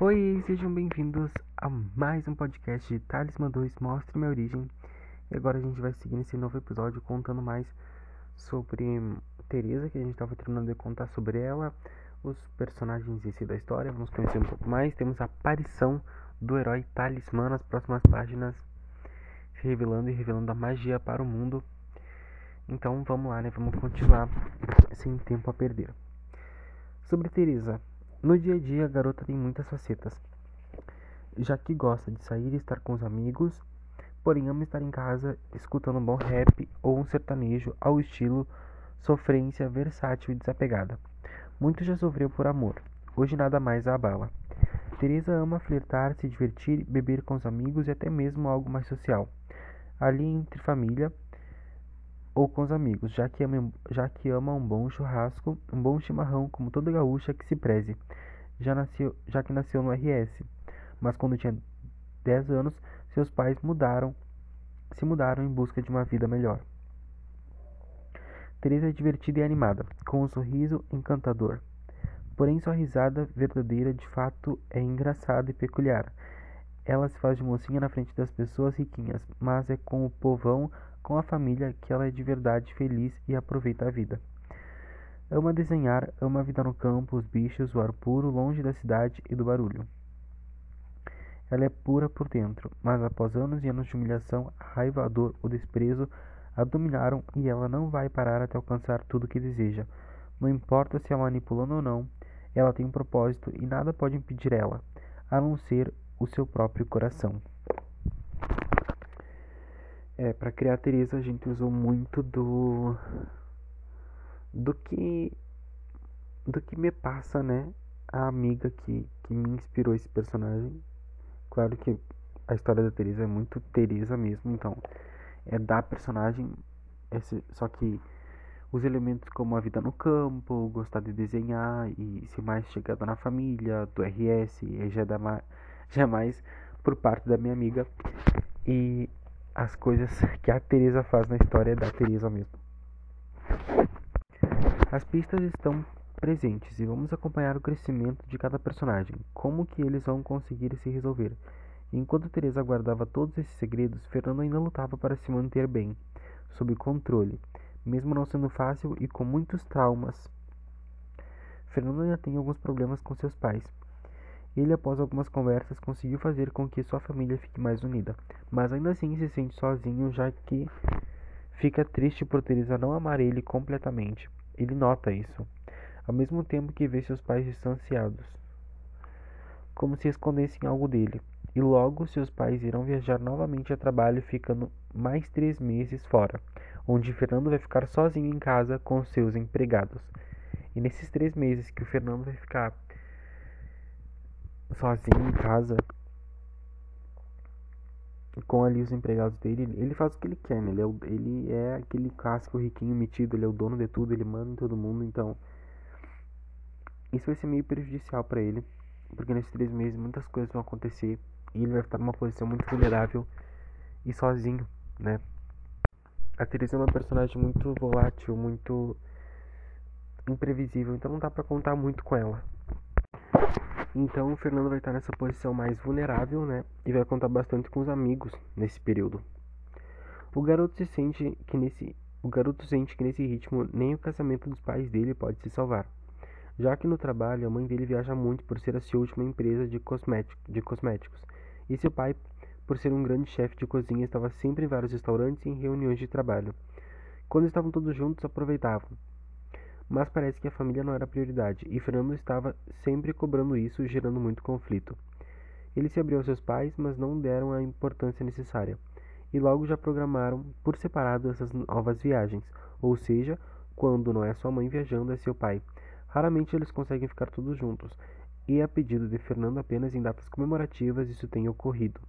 Oi, sejam bem-vindos a mais um podcast de Talismã 2 Mostre Minha Origem. E agora a gente vai seguir nesse novo episódio contando mais sobre Teresa, que a gente estava terminando de contar sobre ela, os personagens em si da história, vamos conhecer um pouco mais. Temos a aparição do herói Talismã nas próximas páginas, revelando e revelando a magia para o mundo. Então vamos lá, né? Vamos continuar sem tempo a perder. Sobre Teresa, no dia a dia, a garota tem muitas facetas, já que gosta de sair e estar com os amigos, porém ama estar em casa escutando um bom rap ou um sertanejo ao estilo sofrência versátil e desapegada. Muito já sofreu por amor, hoje nada mais a abala. Teresa ama flertar, se divertir, beber com os amigos e até mesmo algo mais social. Ali entre família, ou com os amigos, já que, ama, já que ama um bom churrasco, um bom chimarrão, como toda gaúcha que se preze, já, nasceu, já que nasceu no RS. Mas quando tinha 10 anos, seus pais mudaram, se mudaram em busca de uma vida melhor. Teresa é divertida e animada, com um sorriso encantador. Porém, sua risada verdadeira de fato é engraçada e peculiar. Ela se faz de mocinha na frente das pessoas riquinhas, mas é com o povão com a família que ela é de verdade feliz e aproveita a vida. Ama desenhar, ama a vida no campo, os bichos, o ar puro, longe da cidade e do barulho. Ela é pura por dentro, mas após anos e anos de humilhação, a raiva, a dor, o desprezo a dominaram e ela não vai parar até alcançar tudo que deseja. Não importa se é manipulando ou não, ela tem um propósito e nada pode impedir ela, a não ser o seu próprio coração. É, para criar Teresa a gente usou muito do do que do que me passa, né? A amiga que, que me inspirou esse personagem. Claro que a história da Teresa é muito Teresa mesmo, então é da personagem, esse, só que os elementos como a vida no campo, gostar de desenhar e ser mais chegada na família, do RS, já é, da, já é mais por parte da minha amiga. E as coisas que a Teresa faz na história da Teresa mesmo. As pistas estão presentes e vamos acompanhar o crescimento de cada personagem, como que eles vão conseguir se resolver. enquanto Teresa guardava todos esses segredos, Fernando ainda lutava para se manter bem, sob controle, mesmo não sendo fácil e com muitos traumas. Fernando ainda tem alguns problemas com seus pais, ele, após algumas conversas, conseguiu fazer com que sua família fique mais unida, mas ainda assim se sente sozinho, já que fica triste por Teresa não amar ele completamente. Ele nota isso, ao mesmo tempo que vê seus pais distanciados, como se escondessem algo dele. E logo seus pais irão viajar novamente a trabalho, ficando mais três meses fora, onde Fernando vai ficar sozinho em casa com seus empregados. E nesses três meses que o Fernando vai ficar sozinho em casa com ali os empregados dele, ele faz o que ele quer, né? Ele é, o, ele é aquele clássico riquinho metido, ele é o dono de tudo, ele manda em todo mundo, então isso vai ser meio prejudicial para ele, porque nesses três meses muitas coisas vão acontecer e ele vai estar numa posição muito vulnerável e sozinho, né? A Teresa é uma personagem muito volátil, muito imprevisível, então não dá para contar muito com ela. Então o Fernando vai estar nessa posição mais vulnerável, né? E vai contar bastante com os amigos nesse período. O garoto se sente que nesse o garoto sente que nesse ritmo nem o casamento dos pais dele pode se salvar. Já que no trabalho a mãe dele viaja muito por ser a sua última empresa de, de cosméticos, e seu pai, por ser um grande chefe de cozinha, estava sempre em vários restaurantes e em reuniões de trabalho. Quando estavam todos juntos, aproveitavam, mas parece que a família não era prioridade, e Fernando estava sempre cobrando isso, gerando muito conflito. Ele se abriu aos seus pais, mas não deram a importância necessária, e logo já programaram por separado essas novas viagens, ou seja, quando não é sua mãe viajando, é seu pai. Raramente eles conseguem ficar todos juntos, e a pedido de Fernando apenas em datas comemorativas isso tem ocorrido.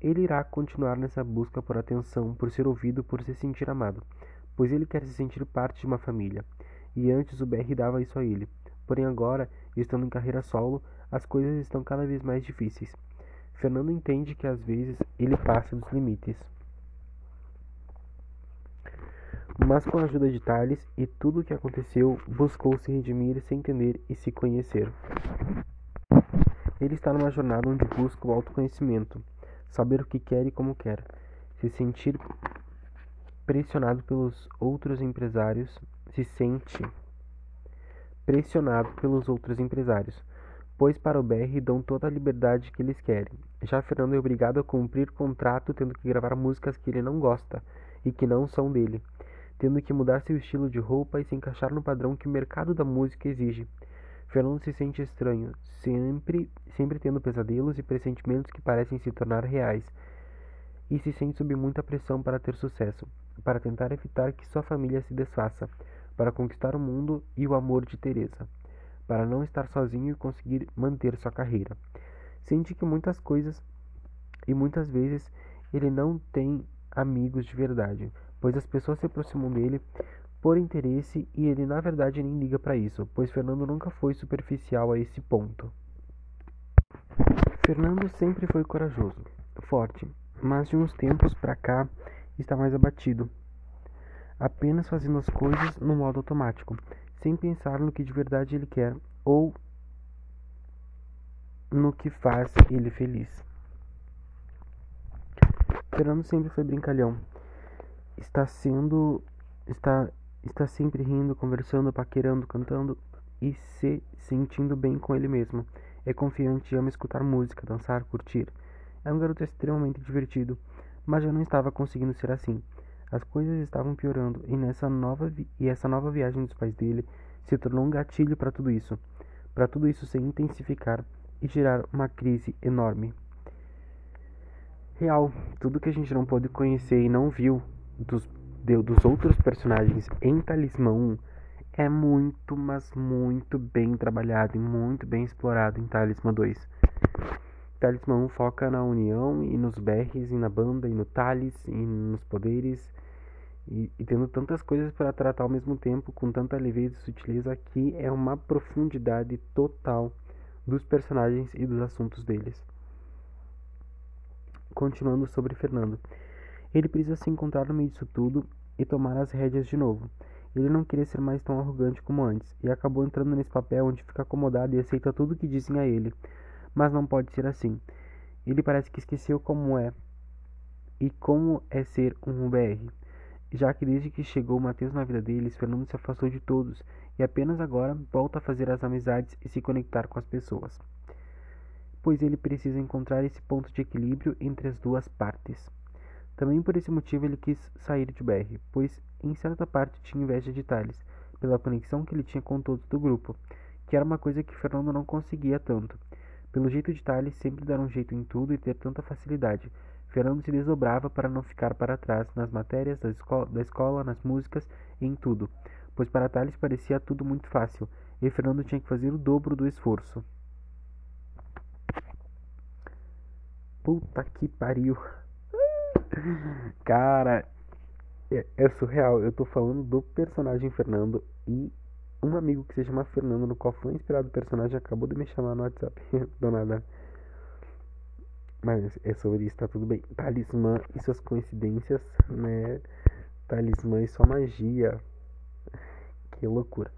Ele irá continuar nessa busca por atenção, por ser ouvido, por se sentir amado pois ele quer se sentir parte de uma família. E antes o BR dava isso a ele. Porém agora, estando em carreira solo, as coisas estão cada vez mais difíceis. Fernando entende que às vezes ele passa dos limites. Mas com a ajuda de Thales e tudo o que aconteceu, buscou se redimir, se entender e se conhecer. Ele está numa jornada onde busca o autoconhecimento, saber o que quer e como quer, se sentir pressionado pelos outros empresários, se sente pressionado pelos outros empresários, pois para o BR dão toda a liberdade que eles querem. Já Fernando é obrigado a cumprir contrato tendo que gravar músicas que ele não gosta e que não são dele, tendo que mudar seu estilo de roupa e se encaixar no padrão que o mercado da música exige. Fernando se sente estranho, sempre, sempre tendo pesadelos e pressentimentos que parecem se tornar reais, e se sente sob muita pressão para ter sucesso, para tentar evitar que sua família se desfaça, para conquistar o mundo e o amor de Teresa, para não estar sozinho e conseguir manter sua carreira. Sente que muitas coisas e muitas vezes ele não tem amigos de verdade, pois as pessoas se aproximam dele por interesse e ele na verdade nem liga para isso, pois Fernando nunca foi superficial a esse ponto. Fernando sempre foi corajoso, forte, mas de uns tempos para cá está mais abatido, apenas fazendo as coisas no modo automático, sem pensar no que de verdade ele quer ou no que faz ele feliz. Fernando sempre foi brincalhão. Está sendo está está sempre rindo, conversando, paquerando, cantando e se sentindo bem com ele mesmo. É confiante ama escutar música, dançar, curtir. É um garoto extremamente divertido, mas já não estava conseguindo ser assim. As coisas estavam piorando e nessa nova e essa nova viagem dos pais dele se tornou um gatilho para tudo isso, para tudo isso se intensificar e gerar uma crise enorme. Real, tudo que a gente não pôde conhecer e não viu dos, de, dos outros personagens em Talismã 1 é muito, mas muito bem trabalhado e muito bem explorado em Talismã 2. Talismã 1 foca na união e nos berres e na banda e no Talis e nos poderes e, e tendo tantas coisas para tratar ao mesmo tempo com tanta leveza e sutileza aqui é uma profundidade total dos personagens e dos assuntos deles. Continuando sobre Fernando. Ele precisa se encontrar no meio disso tudo e tomar as rédeas de novo. Ele não queria ser mais tão arrogante como antes, e acabou entrando nesse papel onde fica acomodado e aceita tudo que dizem a ele. Mas não pode ser assim. Ele parece que esqueceu como é e como é ser um BR, já que desde que chegou Mateus na vida deles, Fernando se afastou de todos e apenas agora volta a fazer as amizades e se conectar com as pessoas pois ele precisa encontrar esse ponto de equilíbrio entre as duas partes. Também por esse motivo ele quis sair de BR, pois em certa parte tinha inveja de Thales, pela conexão que ele tinha com todos do grupo, que era uma coisa que Fernando não conseguia tanto. Pelo jeito de Thales sempre dar um jeito em tudo e ter tanta facilidade, Fernando se desdobrava para não ficar para trás nas matérias da, esco da escola, nas músicas e em tudo, pois para Thales parecia tudo muito fácil, e Fernando tinha que fazer o dobro do esforço. Puta que pariu. Cara, é, é, surreal. Eu tô falando do personagem Fernando e um amigo que se chama Fernando, no qual foi inspirado o personagem, acabou de me chamar no WhatsApp. do nada. Mas é sobre isso, tá tudo bem. Talismã e suas coincidências, né? Talismã e sua magia. Que loucura.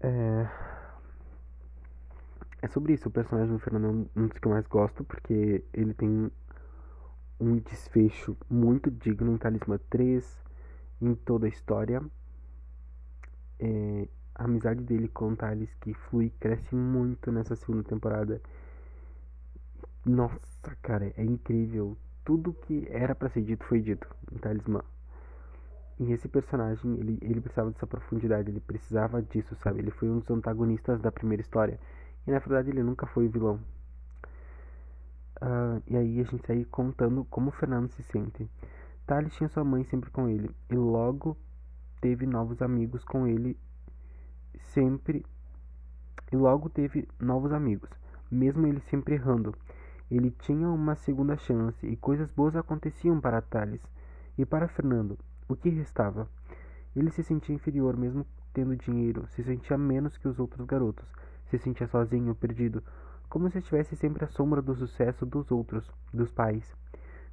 É é sobre isso. O personagem do Fernando é um dos que eu mais gosto, porque ele tem um desfecho muito digno em Talismã 3, em toda a história. É, a amizade dele com o Thales, que flui, cresce muito nessa segunda temporada. Nossa, cara, é incrível. Tudo que era para ser dito foi dito em Talismã. E esse personagem, ele, ele precisava dessa profundidade, ele precisava disso, sabe? Ele foi um dos antagonistas da primeira história. E na verdade ele nunca foi vilão. Uh, e aí a gente sai contando como o Fernando se sente. Thales tinha sua mãe sempre com ele. E logo teve novos amigos com ele. Sempre. E logo teve novos amigos. Mesmo ele sempre errando. Ele tinha uma segunda chance e coisas boas aconteciam para Thales. E para Fernando, o que restava? Ele se sentia inferior mesmo tendo dinheiro, se sentia menos que os outros garotos se sentia sozinho, perdido, como se estivesse sempre à sombra do sucesso dos outros, dos pais.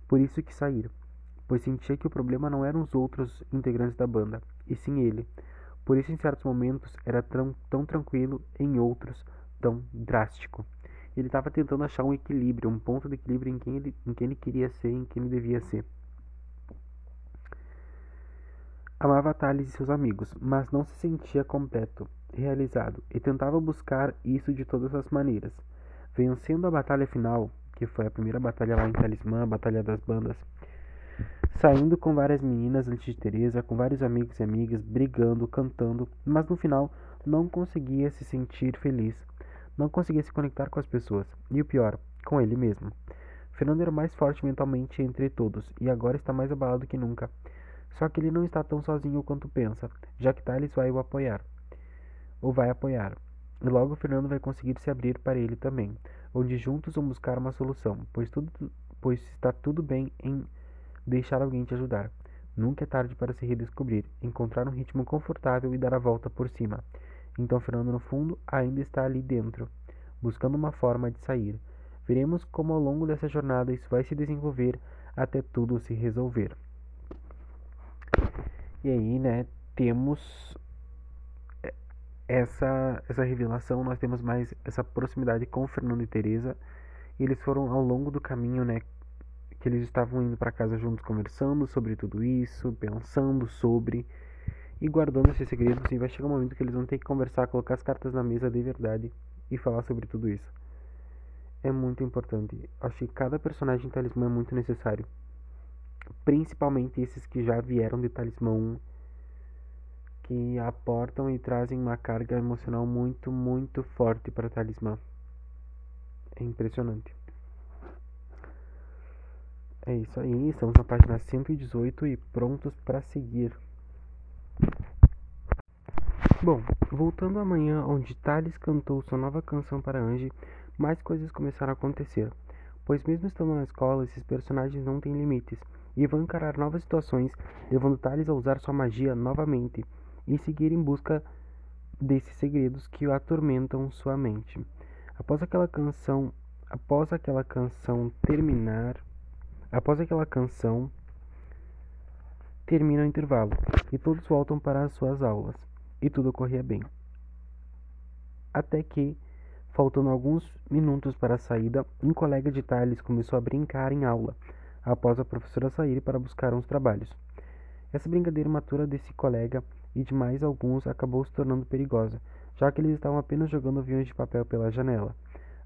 Por isso que sair, pois sentia que o problema não eram os outros integrantes da banda, e sim ele. Por isso, em certos momentos, era tão, tão tranquilo, em outros, tão drástico. Ele estava tentando achar um equilíbrio, um ponto de equilíbrio em quem ele, em quem ele queria ser, em quem ele devia ser. Amava Thales e seus amigos, mas não se sentia completo, realizado, e tentava buscar isso de todas as maneiras. Vencendo a batalha final, que foi a primeira batalha lá em Talismã, a Batalha das Bandas, saindo com várias meninas antes de Teresa, com vários amigos e amigas, brigando, cantando, mas no final não conseguia se sentir feliz, não conseguia se conectar com as pessoas, e o pior, com ele mesmo. Fernando era o mais forte mentalmente entre todos, e agora está mais abalado que nunca. Só que ele não está tão sozinho quanto pensa, já que Thales vai o apoiar. Ou vai apoiar. E logo Fernando vai conseguir se abrir para ele também, onde juntos vão buscar uma solução, pois, tudo, pois está tudo bem em deixar alguém te ajudar. Nunca é tarde para se redescobrir, encontrar um ritmo confortável e dar a volta por cima. Então Fernando, no fundo, ainda está ali dentro, buscando uma forma de sair. Veremos como ao longo dessa jornada isso vai se desenvolver até tudo se resolver. E aí, né, temos essa essa revelação, nós temos mais essa proximidade com Fernando e Teresa. Eles foram ao longo do caminho, né, eles estavam indo para casa juntos conversando sobre tudo isso, pensando sobre e guardando esse segredo, assim, vai chegar um momento que eles vão ter que conversar, colocar as cartas na mesa de verdade e falar sobre tudo isso. É muito importante. Acho que cada personagem talismã é muito necessário. Principalmente esses que já vieram de talismã 1 que aportam e trazem uma carga emocional muito, muito forte para Talismã. É impressionante. É isso aí, estamos na página 118 e prontos para seguir. Bom, voltando amanhã, onde Thales cantou sua nova canção para Angie, mais coisas começaram a acontecer. Pois, mesmo estando na escola, esses personagens não têm limites e vão encarar novas situações, levando Thales a usar sua magia novamente e seguir em busca desses segredos que o atormentam sua mente. Após aquela canção, após aquela canção terminar, após aquela canção termina o intervalo e todos voltam para as suas aulas e tudo corria bem. Até que, faltando alguns minutos para a saída, um colega de Thales começou a brincar em aula, após a professora sair para buscar uns trabalhos. Essa brincadeira matura desse colega e de mais alguns acabou se tornando perigosa, já que eles estavam apenas jogando aviões de papel pela janela,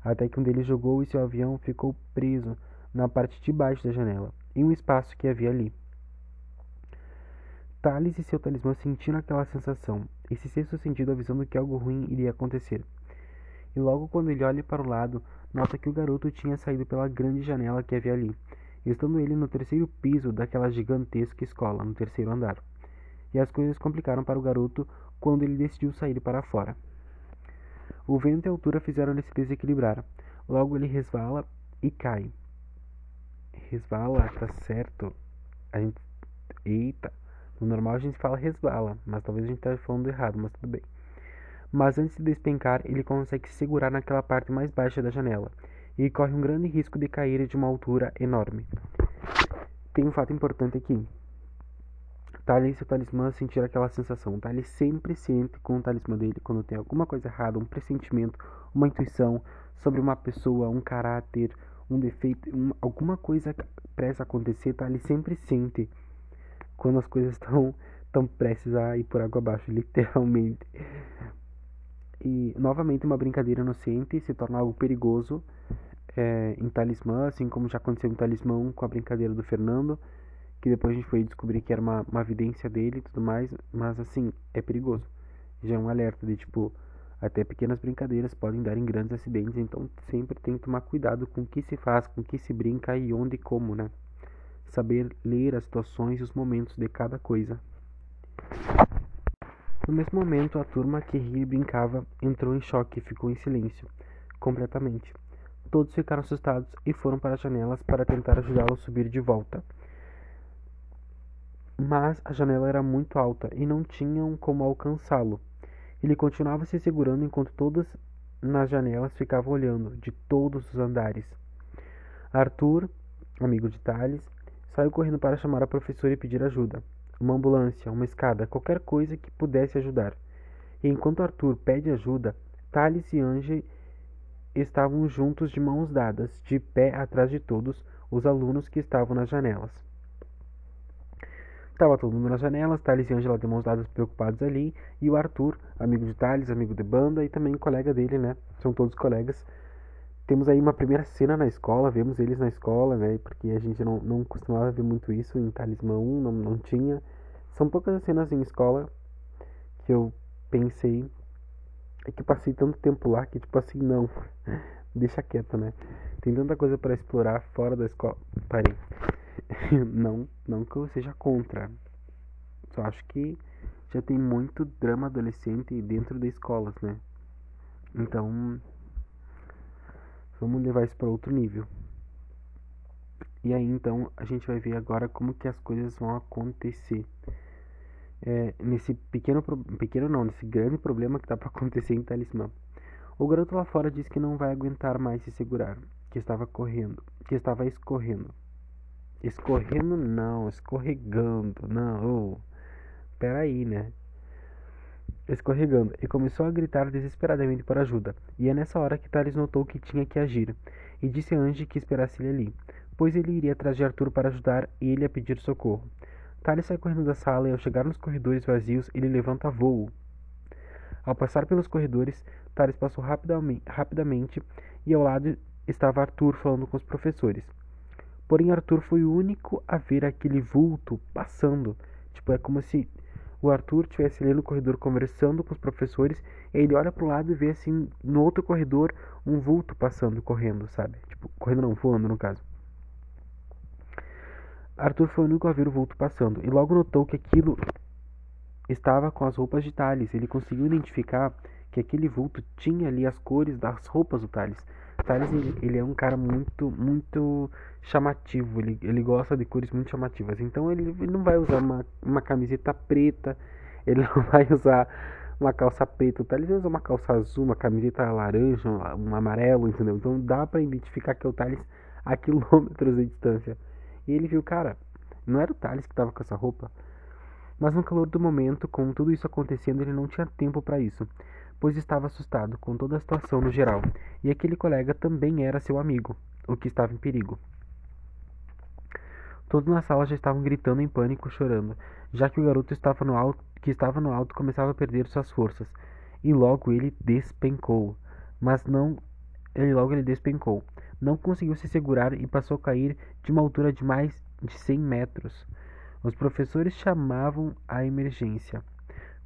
até que um deles jogou e seu avião ficou preso na parte de baixo da janela, em um espaço que havia ali. Thales e seu talismã sentiram aquela sensação, esse sexto sentido avisando que algo ruim iria acontecer. E logo quando ele olha para o lado, nota que o garoto tinha saído pela grande janela que havia ali, estando ele no terceiro piso daquela gigantesca escola, no terceiro andar e as coisas complicaram para o garoto quando ele decidiu sair para fora. O vento e a altura fizeram-lhe se desequilibrar. Logo ele resvala e cai. Resvala, tá certo. A gente. Eita! No normal a gente fala resvala, mas talvez a gente esteja falando errado, mas tudo bem. Mas antes de despencar, ele consegue se segurar naquela parte mais baixa da janela e corre um grande risco de cair de uma altura enorme. Tem um fato importante aqui. Thales e o talismã sentir aquela sensação. Thales sempre sente com o talismã dele quando tem alguma coisa errada, um pressentimento, uma intuição sobre uma pessoa, um caráter, um defeito, um, alguma coisa prestes a acontecer. Thales sempre sente quando as coisas estão tão prestes a ir por água abaixo, literalmente. E novamente uma brincadeira inocente se torna algo perigoso é, em Talismã, assim como já aconteceu em Talismã com a brincadeira do Fernando que depois a gente foi descobrir que era uma, uma evidência dele e tudo mais, mas assim, é perigoso. Já é um alerta de tipo, até pequenas brincadeiras podem dar em grandes acidentes, então sempre tem que tomar cuidado com o que se faz, com o que se brinca e onde e como, né? Saber ler as situações e os momentos de cada coisa. No mesmo momento, a turma que ria e brincava entrou em choque e ficou em silêncio, completamente. Todos ficaram assustados e foram para as janelas para tentar ajudá-lo a subir de volta mas a janela era muito alta e não tinham como alcançá-lo. Ele continuava se segurando enquanto todas nas janelas ficavam olhando, de todos os andares. Arthur, amigo de Thales, saiu correndo para chamar a professora e pedir ajuda. Uma ambulância, uma escada, qualquer coisa que pudesse ajudar. E enquanto Arthur pede ajuda, Thales e Ange estavam juntos de mãos dadas, de pé atrás de todos os alunos que estavam nas janelas. Estava todo mundo nas janelas, Thales e Angela de mãos dadas preocupados ali, e o Arthur, amigo de Thales, amigo de banda e também colega dele, né? São todos colegas. Temos aí uma primeira cena na escola, vemos eles na escola, né? Porque a gente não, não costumava ver muito isso em Talismã 1, não, não tinha. São poucas as cenas em escola que eu pensei é que passei tanto tempo lá que tipo assim, não, deixa quieto, né? Tem tanta coisa para explorar fora da escola. Parei. não, não que eu seja contra. Só acho que já tem muito drama adolescente dentro das escolas, né? Então, vamos levar isso para outro nível. E aí então a gente vai ver agora como que as coisas vão acontecer é, nesse pequeno, pequeno não, nesse grande problema que está para acontecer em Talismã. O garoto lá fora diz que não vai aguentar mais se segurar, que estava correndo, que estava escorrendo. Escorrendo não, escorregando, não. Oh, peraí, né? Escorregando, e começou a gritar desesperadamente por ajuda. E é nessa hora que Thales notou que tinha que agir, e disse a Angie que esperasse ele ali, pois ele iria atrás de Arthur para ajudar ele a pedir socorro. Tali sai correndo da sala e ao chegar nos corredores vazios, ele levanta voo. Ao passar pelos corredores, Thales passou rapidamente e ao lado estava Arthur falando com os professores. Porém, Arthur foi o único a ver aquele vulto passando. Tipo, é como se o Arthur estivesse ali no corredor conversando com os professores, e ele olha para o lado e vê assim, no outro corredor, um vulto passando, correndo, sabe? Tipo, correndo não, voando no caso. Arthur foi o único a ver o vulto passando, e logo notou que aquilo estava com as roupas de Thales. Ele conseguiu identificar que aquele vulto tinha ali as cores das roupas do Thales. Thales, ele, ele é um cara muito, muito chamativo, ele, ele gosta de cores muito chamativas. Então ele, ele não vai usar uma, uma camiseta preta, ele não vai usar uma calça preta. O Thales usa uma calça azul, uma camiseta laranja, um amarelo, entendeu? Então dá para identificar que é o Thales a quilômetros de distância. E ele viu, cara, não era o Thales que estava com essa roupa. Mas no calor do momento, com tudo isso acontecendo, ele não tinha tempo para isso, pois estava assustado com toda a situação no geral, e aquele colega também era seu amigo, o que estava em perigo. Todos na sala já estavam gritando em pânico, chorando, já que o garoto estava no alto, que estava no alto começava a perder suas forças, e logo ele despencou. Mas não, ele logo ele despencou não conseguiu se segurar e passou a cair de uma altura de mais de 100 metros. Os professores chamavam a emergência.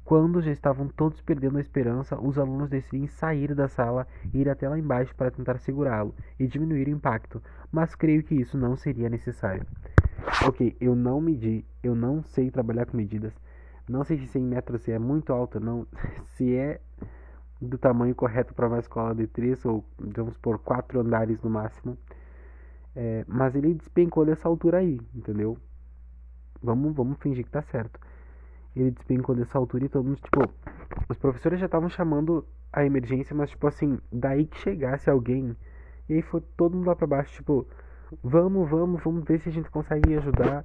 Quando já estavam todos perdendo a esperança, os alunos decidem sair da sala e ir até lá embaixo para tentar segurá-lo e diminuir o impacto, mas creio que isso não seria necessário. Ok, eu não medi, eu não sei trabalhar com medidas. Não sei se 100 metros é muito alto, não. Se é do tamanho correto para uma escola de três ou vamos por quatro andares no máximo. É, mas ele despencou dessa altura aí, entendeu? Vamos, vamos fingir que tá certo. Ele despencou dessa altura e todo mundo, tipo, os professores já estavam chamando a emergência, mas tipo assim, daí que chegasse alguém, e aí foi todo mundo lá pra baixo, tipo, vamos, vamos, vamos ver se a gente consegue ajudar.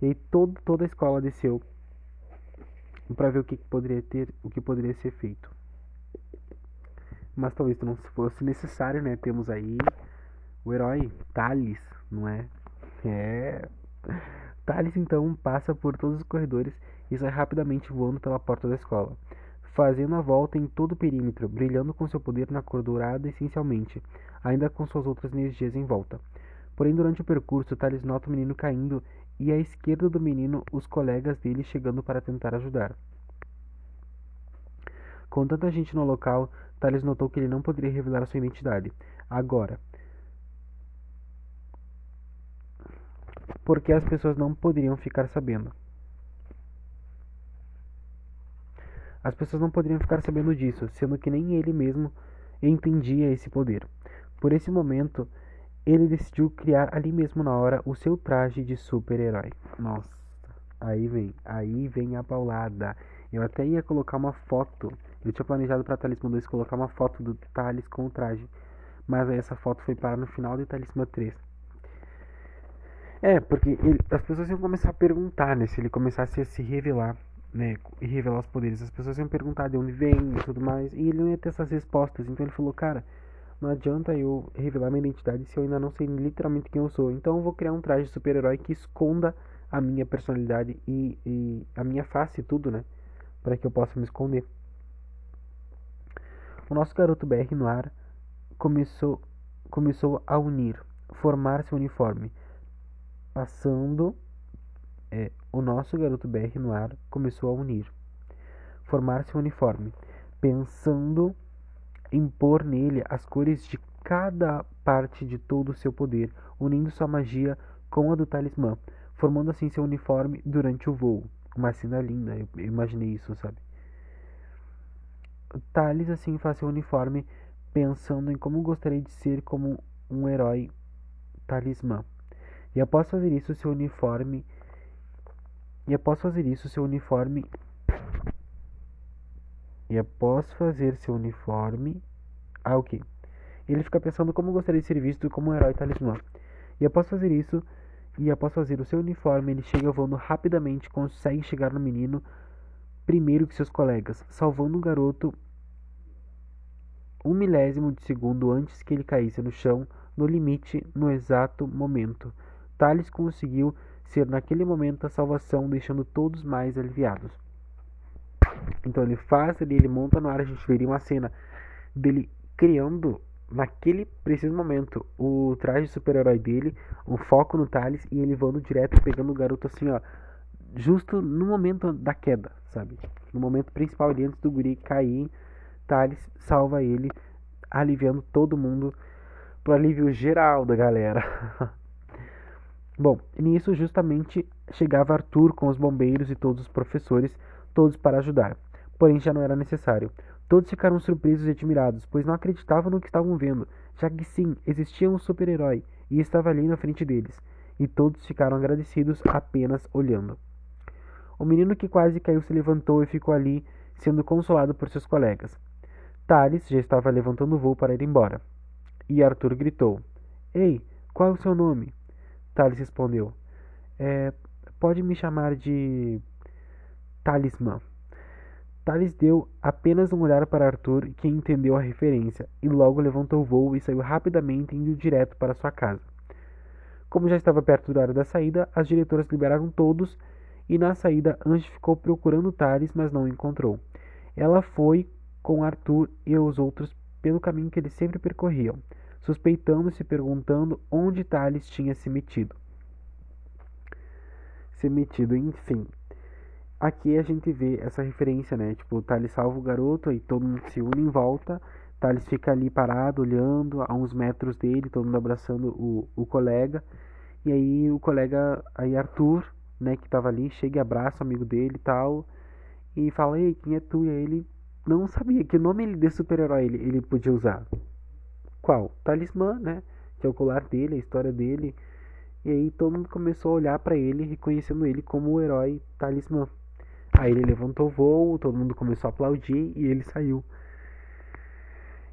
E aí todo, toda a escola desceu para ver o que, que poderia ter, o que poderia ser feito mas talvez não fosse necessário, né? Temos aí o herói Thales, não é? É. Thales então passa por todos os corredores e sai rapidamente voando pela porta da escola, fazendo a volta em todo o perímetro, brilhando com seu poder na cor dourada essencialmente, ainda com suas outras energias em volta. Porém, durante o percurso, Thales nota o menino caindo e à esquerda do menino os colegas dele chegando para tentar ajudar. Com tanta gente no local, Thales notou que ele não poderia revelar sua identidade. Agora, porque as pessoas não poderiam ficar sabendo. As pessoas não poderiam ficar sabendo disso, sendo que nem ele mesmo entendia esse poder. Por esse momento, ele decidiu criar ali mesmo na hora o seu traje de super-herói. Nossa, aí vem, aí vem a paulada. Eu até ia colocar uma foto eu tinha planejado para Talismã 2 colocar uma foto do Thales com o traje. Mas aí essa foto foi parar no final de Talismã 3. É, porque ele, as pessoas iam começar a perguntar, né? Se ele começasse a se revelar, né? E revelar os poderes. As pessoas iam perguntar de onde vem e tudo mais. E ele não ia ter essas respostas. Então ele falou, cara, não adianta eu revelar minha identidade se eu ainda não sei literalmente quem eu sou. Então eu vou criar um traje de super-herói que esconda a minha personalidade e, e a minha face e tudo, né? Para que eu possa me esconder. O nosso garoto BR no ar começou, começou a unir, formar seu uniforme, passando é, o nosso garoto BR no ar começou a unir, formar seu uniforme, pensando em pôr nele as cores de cada parte de todo o seu poder, unindo sua magia com a do talismã, formando assim seu uniforme durante o voo. Uma cena linda, eu imaginei isso, sabe? Thales assim faz seu uniforme pensando em como gostaria de ser como um herói talismã. E após fazer isso, seu uniforme e após fazer isso, seu uniforme. E após fazer seu uniforme. Ah, ok. Ele fica pensando como gostaria de ser visto como um herói talismã. E após fazer isso, e após fazer o seu uniforme, ele chega voando rapidamente, consegue chegar no menino primeiro que seus colegas, salvando o garoto um milésimo de segundo antes que ele caísse no chão, no limite, no exato momento. Thales conseguiu ser naquele momento a salvação, deixando todos mais aliviados. Então ele faz ali, ele monta no ar, a gente veria uma cena dele criando naquele preciso momento o traje super-herói dele, o foco no Thales e ele voando direto pegando o garoto assim, ó, justo no momento da queda, sabe? No momento principal ali antes do guri cair, Thales salva ele, aliviando todo mundo pro alívio geral da galera. Bom, nisso justamente chegava Arthur com os bombeiros e todos os professores, todos para ajudar. Porém já não era necessário. Todos ficaram surpresos e admirados, pois não acreditavam no que estavam vendo, já que sim, existia um super-herói e estava ali na frente deles. E todos ficaram agradecidos apenas olhando. O menino que quase caiu se levantou e ficou ali, sendo consolado por seus colegas. Thales já estava levantando o voo para ir embora. E Arthur gritou: Ei, qual é o seu nome? Thales respondeu: é, Pode me chamar de Talismã. Thales deu apenas um olhar para Arthur, que entendeu a referência, e logo levantou o voo e saiu rapidamente indo direto para sua casa. Como já estava perto da hora da saída, as diretoras liberaram todos e na saída Ange ficou procurando Thales, mas não o encontrou. Ela foi com Arthur e os outros pelo caminho que eles sempre percorriam suspeitando e se perguntando onde Thales tinha se metido. Se metido, enfim. Aqui a gente vê essa referência, né? Tipo, Thales salva o garoto, aí todo mundo se une em volta. Thales fica ali parado, olhando a uns metros dele, todo mundo abraçando o, o colega. E aí o colega, aí Arthur, né, que tava ali, chega e abraça o amigo dele e tal. E fala, ei, quem é tu? E aí ele não sabia que nome ele de super-herói ele, ele podia usar. Qual? Talismã, né? Que é o colar dele, a história dele. E aí todo mundo começou a olhar para ele, reconhecendo ele como o herói Talismã. Aí ele levantou o voo, todo mundo começou a aplaudir e ele saiu.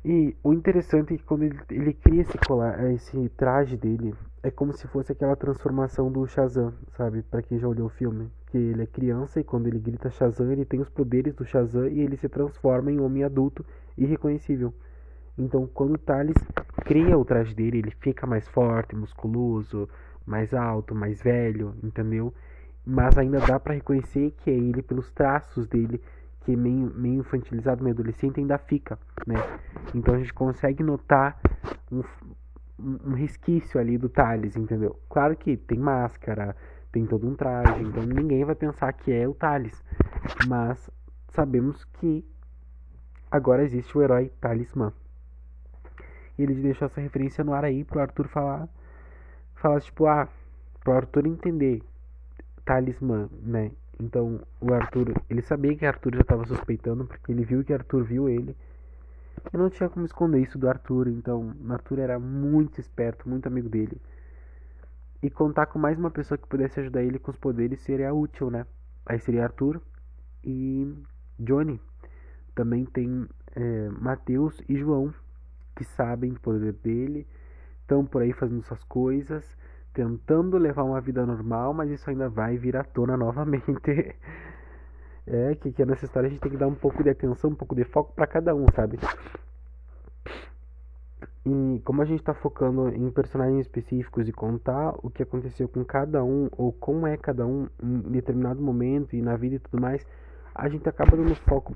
E o interessante é que quando ele, ele cria esse, colar, esse traje dele, é como se fosse aquela transformação do Shazam, sabe? Para quem já olhou o filme. Que ele é criança e quando ele grita Shazam, ele tem os poderes do Shazam e ele se transforma em homem adulto irreconhecível. Então, quando o Thales cria o traje dele, ele fica mais forte, musculoso, mais alto, mais velho, entendeu? Mas ainda dá para reconhecer que é ele pelos traços dele, que é meio, meio infantilizado, meio adolescente, ainda fica, né? Então a gente consegue notar um, um resquício ali do Thales, entendeu? Claro que tem máscara, tem todo um traje, então ninguém vai pensar que é o Thales. Mas sabemos que agora existe o herói Talismã. E ele deixou essa referência no ar aí pro Arthur falar. Falar, tipo, ah, pro Arthur entender. Talismã, né? Então, o Arthur, ele sabia que Arthur já estava suspeitando, porque ele viu que Arthur viu ele. E não tinha como esconder isso do Arthur, então Arthur era muito esperto, muito amigo dele. E contar com mais uma pessoa que pudesse ajudar ele com os poderes seria útil, né? Aí seria Arthur e Johnny. Também tem é, Mateus e João, que sabem do poder dele, estão por aí fazendo suas coisas, tentando levar uma vida normal, mas isso ainda vai vir à tona novamente. é que, que nessa história a gente tem que dar um pouco de atenção, um pouco de foco para cada um, sabe? E como a gente está focando em personagens específicos e contar o que aconteceu com cada um, ou como é cada um em determinado momento e na vida e tudo mais, a gente acaba dando foco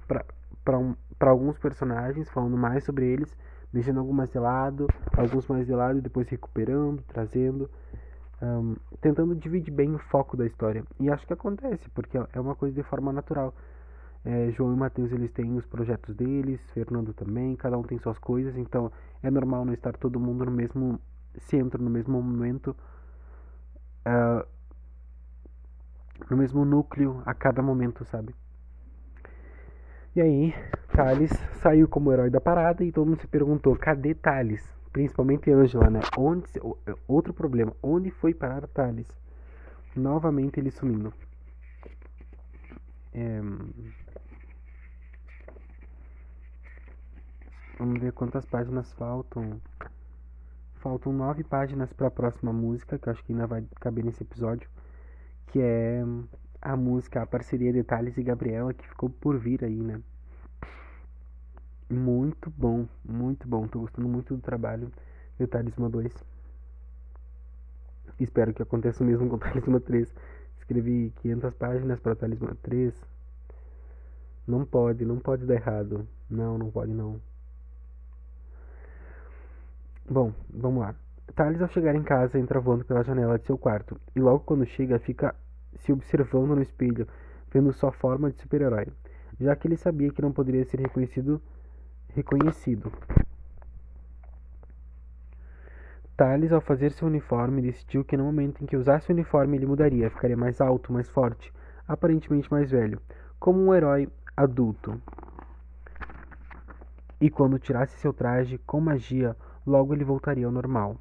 para um, alguns personagens, falando mais sobre eles, deixando alguns mais de lado, alguns mais de lado depois recuperando, trazendo, um, tentando dividir bem o foco da história. E acho que acontece, porque é uma coisa de forma natural. É, João e Matheus eles têm os projetos deles, Fernando também, cada um tem suas coisas, então é normal não estar todo mundo no mesmo centro, no mesmo momento, uh, no mesmo núcleo a cada momento, sabe? E aí, Thales saiu como herói da parada e todo mundo se perguntou: cadê Thales? Principalmente Angela, né? Onde, outro problema: onde foi parar Thales? Novamente ele sumindo. É... Vamos ver quantas páginas faltam. Faltam nove páginas para a próxima música, que eu acho que ainda vai caber nesse episódio, que é a música, a parceria de Thales e Gabriela, que ficou por vir aí, né? Muito bom, muito bom. Tô gostando muito do trabalho de Talismã 2. Espero que aconteça o mesmo com Talismã 3. Escrevi 500 páginas para Talismã 3. Não pode, não pode dar errado. Não, não pode não. Bom, vamos lá. Thales, ao chegar em casa, entra voando pela janela de seu quarto e logo quando chega fica se observando no espelho, vendo sua forma de super-herói, já que ele sabia que não poderia ser reconhecido. reconhecido. Thales, ao fazer seu uniforme, decidiu que no momento em que usasse o uniforme ele mudaria, ficaria mais alto, mais forte, aparentemente mais velho, como um herói adulto. E quando tirasse seu traje com magia, logo ele voltaria ao normal.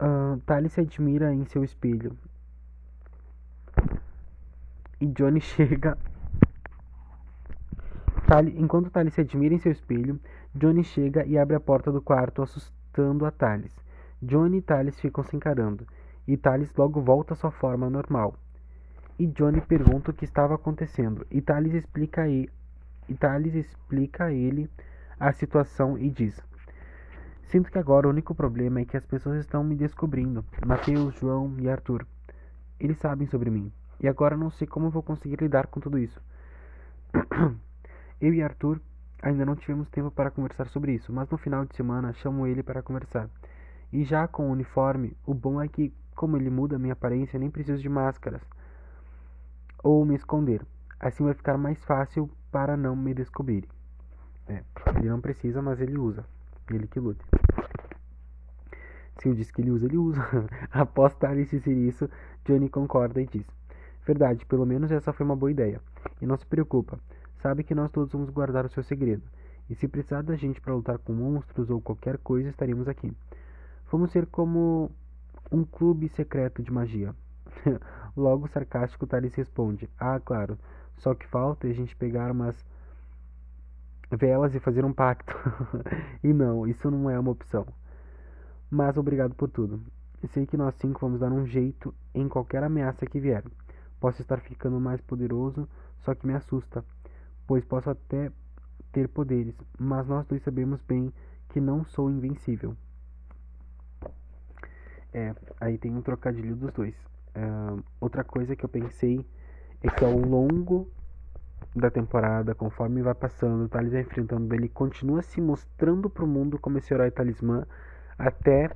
Uh, Tali se admira em seu espelho. E Johnny chega. Enquanto Tali se admira em seu espelho, Johnny chega e abre a porta do quarto, assustando a Thales. Johnny e Thales ficam se encarando, e Thales logo volta à sua forma normal. E Johnny pergunta o que estava acontecendo, e Thales explica a e Thales explica a ele a situação e diz: Sinto que agora o único problema é que as pessoas estão me descobrindo. Mateus, João e Arthur. Eles sabem sobre mim. E agora não sei como vou conseguir lidar com tudo isso. Eu e Arthur ainda não tivemos tempo para conversar sobre isso, mas no final de semana chamo ele para conversar. E já com o uniforme, o bom é que, como ele muda minha aparência, nem preciso de máscaras ou me esconder. Assim vai ficar mais fácil para não me descobrirem. É, ele não precisa, mas ele usa. Ele que lute. Se eu disse que ele usa, ele usa. Após Thales dizer isso, Johnny concorda e diz: Verdade, pelo menos essa foi uma boa ideia. E não se preocupa, sabe que nós todos vamos guardar o seu segredo. E se precisar da gente para lutar com monstros ou qualquer coisa, estaremos aqui. Vamos ser como um clube secreto de magia. Logo sarcástico, Thales responde: Ah, claro, só que falta a gente pegar umas velas e fazer um pacto. e não, isso não é uma opção. Mas obrigado por tudo. Sei que nós cinco vamos dar um jeito em qualquer ameaça que vier. Posso estar ficando mais poderoso, só que me assusta, pois posso até ter poderes, mas nós dois sabemos bem que não sou invencível. É, aí tem um trocadilho dos dois. Outra coisa que eu pensei é que ao longo da temporada, conforme vai passando, o Thales vai enfrentando, ele continua se mostrando pro mundo como esse herói talismã, até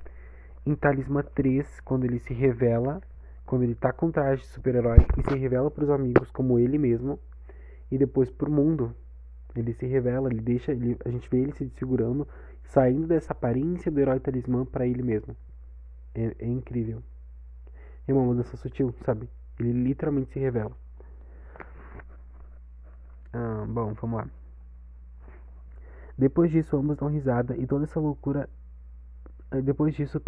em Talismã 3, quando ele se revela, quando ele tá com traje de super-herói e se revela pros amigos como ele mesmo, e depois pro mundo. Ele se revela, ele deixa, ele, a gente vê ele se desfigurando, saindo dessa aparência do herói talismã para ele mesmo. É, é incrível. É uma mudança sutil, sabe? Ele literalmente se revela. Ah, bom, vamos lá. Depois disso, ambos dão risada e toda essa loucura. Eh, depois disso,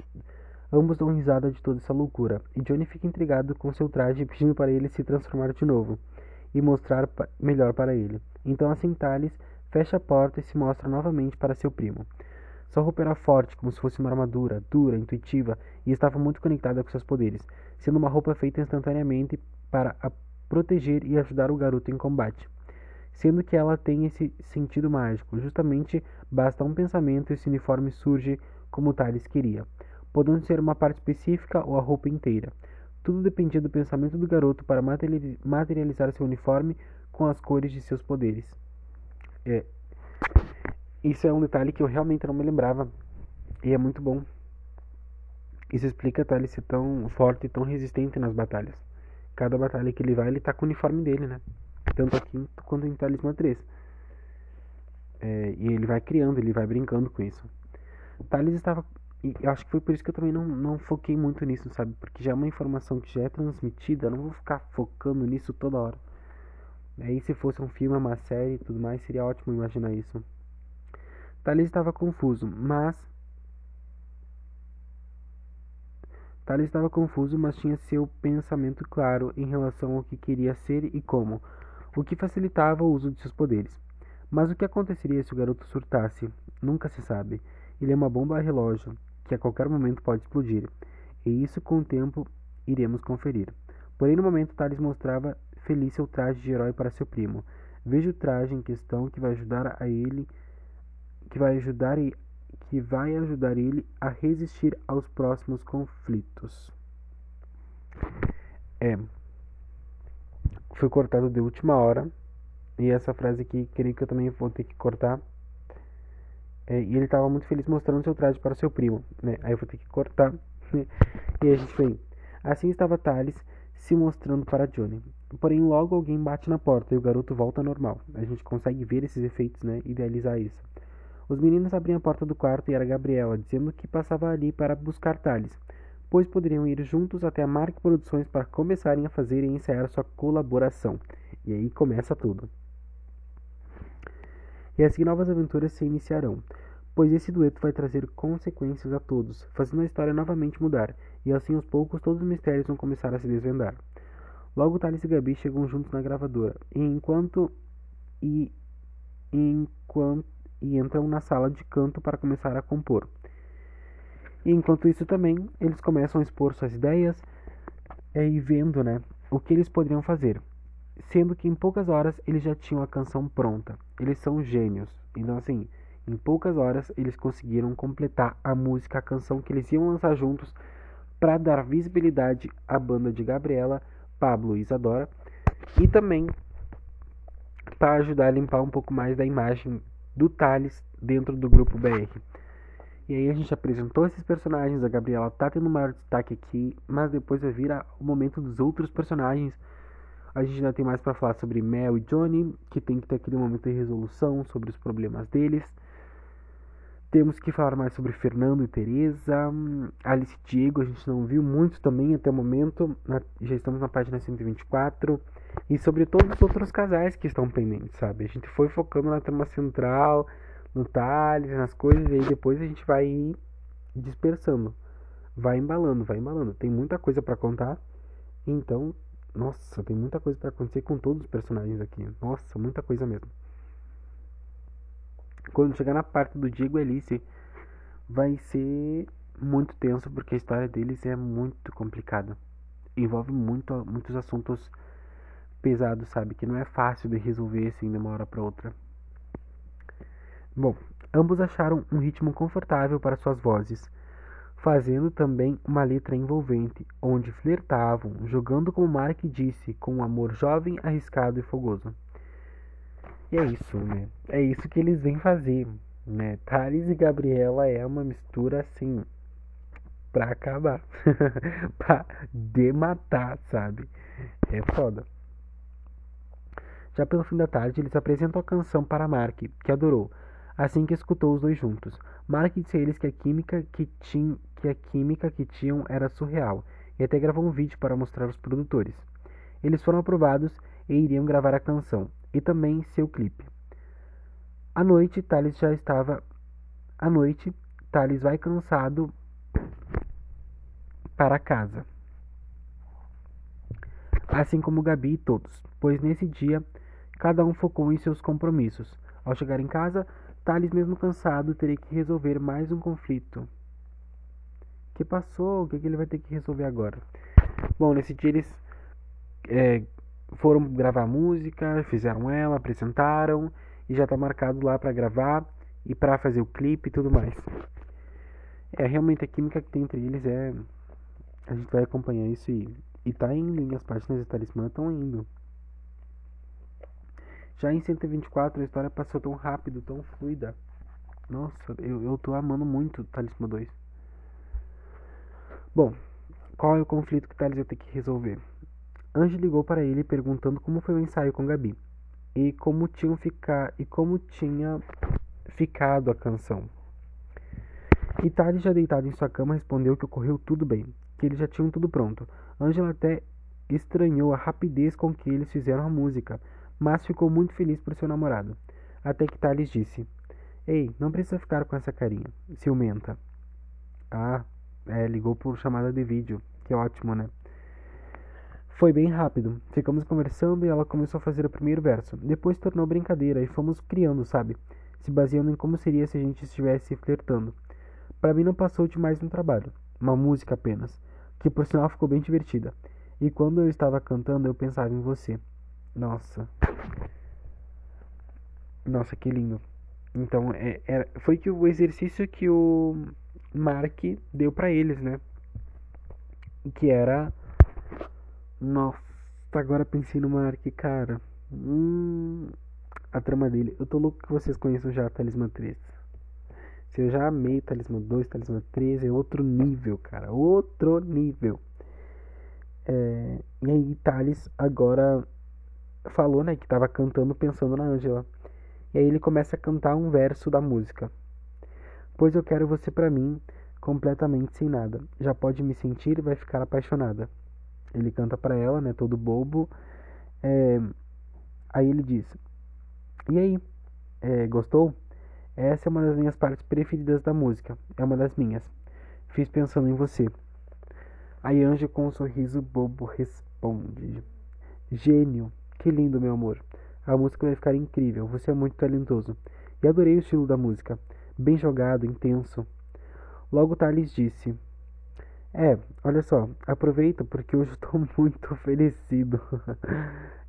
ambos dão risada de toda essa loucura. E Johnny fica intrigado com seu traje, pedindo para ele se transformar de novo e mostrar pa melhor para ele. Então, assim, Thales fecha a porta e se mostra novamente para seu primo. Sua roupa era forte, como se fosse uma armadura, dura, intuitiva e estava muito conectada com seus poderes, sendo uma roupa feita instantaneamente para proteger e ajudar o garoto em combate. sendo que ela tem esse sentido mágico. Justamente basta um pensamento e esse uniforme surge como Thales queria, podendo ser uma parte específica ou a roupa inteira. Tudo dependia do pensamento do garoto para materializar seu uniforme com as cores de seus poderes. É, isso é um detalhe que eu realmente não me lembrava e é muito bom. Isso explica Thales ser tão forte e tão resistente nas batalhas. Cada batalha que ele vai, ele tá com o uniforme dele, né? Tanto aqui quanto em Talismã 3. É, e ele vai criando, ele vai brincando com isso. Thales estava. E acho que foi por isso que eu também não, não foquei muito nisso, sabe? Porque já é uma informação que já é transmitida, eu não vou ficar focando nisso toda hora. Aí se fosse um filme, uma série e tudo mais, seria ótimo imaginar isso. Thales estava confuso, mas Thales estava confuso, mas tinha seu pensamento claro em relação ao que queria ser e como, o que facilitava o uso de seus poderes. Mas o que aconteceria se o garoto surtasse? Nunca se sabe. Ele é uma bomba relógio que a qualquer momento pode explodir, e isso com o tempo iremos conferir. Porém, no momento, Thales mostrava feliz seu traje de herói para seu primo. Veja o traje em questão que vai ajudar a ele, que vai ajudar que vai ajudar ele a resistir aos próximos conflitos. É. Foi cortado de última hora. E essa frase aqui, creio que eu também vou ter que cortar. É, e ele estava muito feliz mostrando seu traje para seu primo. Né? Aí eu vou ter que cortar. e a gente foi. Assim estava Thales se mostrando para Johnny. Porém, logo alguém bate na porta e o garoto volta ao normal. A gente consegue ver esses efeitos, né? Idealizar isso. Os meninos abriam a porta do quarto e era Gabriela, dizendo que passava ali para buscar Thales, pois poderiam ir juntos até a Mark Produções para começarem a fazer e ensaiar sua colaboração. E aí começa tudo. E assim novas aventuras se iniciarão, pois esse dueto vai trazer consequências a todos, fazendo a história novamente mudar, e assim aos poucos todos os mistérios vão começar a se desvendar. Logo Thales e Gabi chegam juntos na gravadora, e enquanto e enquanto e entram na sala de canto para começar a compor. E enquanto isso também, eles começam a expor suas ideias é, e vendo né, o que eles poderiam fazer. Sendo que em poucas horas eles já tinham a canção pronta. Eles são gênios. Então, assim, em poucas horas eles conseguiram completar a música, a canção que eles iam lançar juntos para dar visibilidade à banda de Gabriela, Pablo e Isadora e também para ajudar a limpar um pouco mais da imagem do Thales dentro do grupo BR. E aí a gente apresentou esses personagens, a Gabriela tá tendo maior destaque aqui, mas depois vai vir o momento dos outros personagens. A gente ainda tem mais para falar sobre Mel e Johnny, que tem que ter aquele momento de resolução sobre os problemas deles. Temos que falar mais sobre Fernando e Teresa, Alice e Diego, a gente não viu muito também até o momento, já estamos na página 124. E sobre todos os outros casais que estão pendentes, sabe? A gente foi focando na trama central, no Thales, nas coisas, e aí depois a gente vai dispersando. Vai embalando, vai embalando. Tem muita coisa para contar. Então, nossa, tem muita coisa para acontecer com todos os personagens aqui. Nossa, muita coisa mesmo. Quando chegar na parte do Diego e Alice, vai ser muito tenso porque a história deles é muito complicada. Envolve muito, muitos assuntos pesado, sabe? Que não é fácil de resolver assim de uma hora para outra. Bom, ambos acharam um ritmo confortável para suas vozes, fazendo também uma letra envolvente, onde flertavam, jogando como Mark disse, com um amor jovem, arriscado e fogoso. E é isso, né? É isso que eles vêm fazer, né? Thales e Gabriela é uma mistura assim pra acabar, pra dematar, sabe? É foda. Já pelo fim da tarde, eles apresentam a canção para Mark, que adorou, assim que escutou os dois juntos. Mark disse a eles que a química que, tin, que, a química que tinham era surreal, e até gravou um vídeo para mostrar aos produtores. Eles foram aprovados e iriam gravar a canção, e também seu clipe. À noite, Thales já estava. À noite, Thales vai cansado para casa. Assim como Gabi e todos, pois nesse dia Cada um focou em seus compromissos. Ao chegar em casa, Thales, mesmo cansado, teria que resolver mais um conflito. Que passou? O que, ele vai ter que resolver agora? Bom, nesse dia eles é, foram gravar música, fizeram ela, apresentaram e já tá marcado lá para gravar e para fazer o clipe e tudo mais. É, realmente a química que tem entre eles é a gente vai acompanhar isso e e tá indo, e as páginas de talismã estão indo. Já em 124 a história passou tão rápido, tão fluida. Nossa, eu, eu tô amando muito Talismã 2. Bom, qual é o conflito que Thales vai ter que resolver? Ange ligou para ele perguntando como foi o ensaio com Gabi e como tinham ficar e como tinha ficado a canção. E Thales, já deitado em sua cama, respondeu que ocorreu tudo bem, que eles já tinham tudo pronto. Angela até estranhou a rapidez com que eles fizeram a música, mas ficou muito feliz por seu namorado. Até que Thales disse: Ei, não precisa ficar com essa carinha, ciumenta. Ah, é, ligou por chamada de vídeo. Que ótimo, né? Foi bem rápido. Ficamos conversando e ela começou a fazer o primeiro verso. Depois tornou brincadeira e fomos criando, sabe? Se baseando em como seria se a gente estivesse flertando. Para mim não passou de mais um trabalho. Uma música apenas. Que por sinal ficou bem divertida. E quando eu estava cantando, eu pensava em você. Nossa. Nossa, que lindo. Então, é, era, foi que o exercício que o Mark deu para eles, né? Que era. Nossa, agora pensei no Mark, cara. Hum, a trama dele. Eu tô louco que vocês conheçam já Talismã 3. Se eu já amei Talismã 2, Talismã 3 é outro nível, cara. Outro nível. É, e aí, Thales agora falou, né, que tava cantando pensando na Angela. E aí ele começa a cantar um verso da música. Pois eu quero você para mim, completamente sem nada. Já pode me sentir e vai ficar apaixonada. Ele canta para ela, né, todo bobo. É, aí ele diz: E aí, é, gostou? Essa é uma das minhas partes preferidas da música. É uma das minhas. Fiz pensando em você. Aí Anjo com um sorriso bobo responde: Gênio, que lindo, meu amor. A música vai ficar incrível, você é muito talentoso. E adorei o estilo da música. Bem jogado, intenso. Logo Thales disse: É, olha só, aproveita porque hoje estou muito oferecido.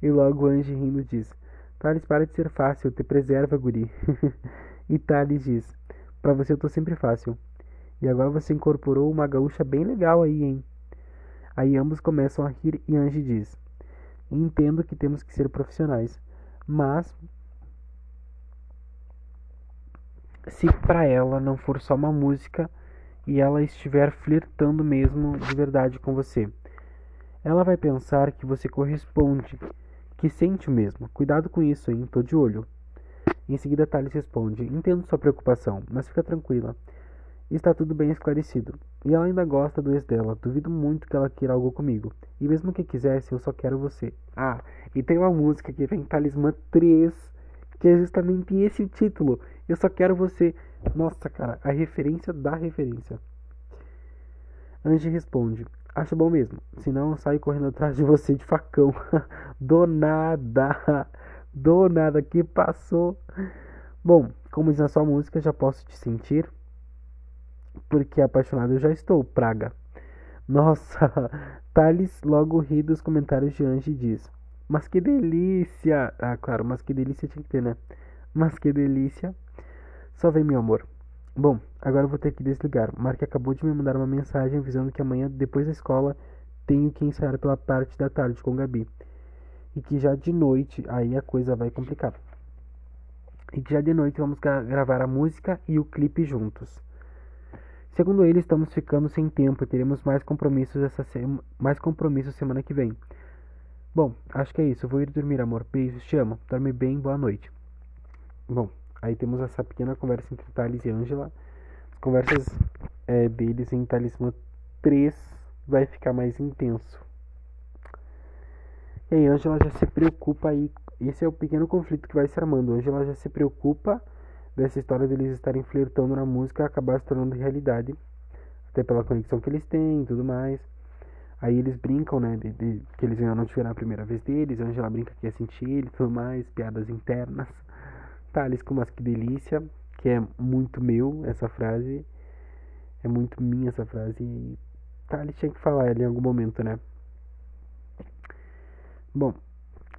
e logo Ange rindo diz: Thales, para de ser fácil, te preserva, guri. e Thales diz: Pra você eu tô sempre fácil. E agora você incorporou uma gaúcha bem legal aí, hein? Aí ambos começam a rir e Ange diz: Entendo que temos que ser profissionais, mas se para ela não for só uma música e ela estiver flertando mesmo de verdade com você, ela vai pensar que você corresponde, que sente o mesmo. Cuidado com isso, hein? Tô de olho. Em seguida, Thales responde: Entendo sua preocupação, mas fica tranquila. Está tudo bem esclarecido. E ela ainda gosta do ex dela. Duvido muito que ela queira algo comigo. E mesmo que quisesse, eu só quero você. Ah, e tem uma música que vem Talismã 3, que é justamente esse título. Eu só quero você. Nossa, cara, a referência da referência. Angie responde: Acho bom mesmo. Senão eu saio correndo atrás de você de facão. Do nada. Do nada que passou. Bom, como diz na sua música, já posso te sentir porque apaixonado eu já estou, praga. Nossa, Thales logo ri dos comentários de Ange e diz: Mas que delícia! Ah, claro, mas que delícia tinha que ter, né? Mas que delícia! Só vem, meu amor. Bom, agora vou ter que desligar. Mark acabou de me mandar uma mensagem avisando que amanhã, depois da escola, tenho que ensaiar pela parte da tarde com Gabi. E que já de noite, aí a coisa vai complicar. E que já de noite vamos gravar a música e o clipe juntos. Segundo ele, estamos ficando sem tempo e teremos mais compromissos essa sema... mais compromissos semana que vem. Bom, acho que é isso. Eu vou ir dormir, amor. Beijos, te amo. Dorme bem, boa noite. Bom, aí temos essa pequena conversa entre Thales e Angela. As conversas é, deles em Talismã 3 vai ficar mais intenso. E aí, Angela já se preocupa aí. Esse é o pequeno conflito que vai se armando. Angela já se preocupa dessa história deles estarem flertando na música acabar se tornando realidade, até pela conexão que eles têm e tudo mais. Aí eles brincam, né, de, de, que eles ainda não tiveram a primeira vez deles, a Angela brinca que ia sentir ele tudo mais, piadas internas. Thales com mas que delícia, que é muito meu essa frase, é muito minha essa frase, e Thales tinha que falar ela em algum momento, né. Bom,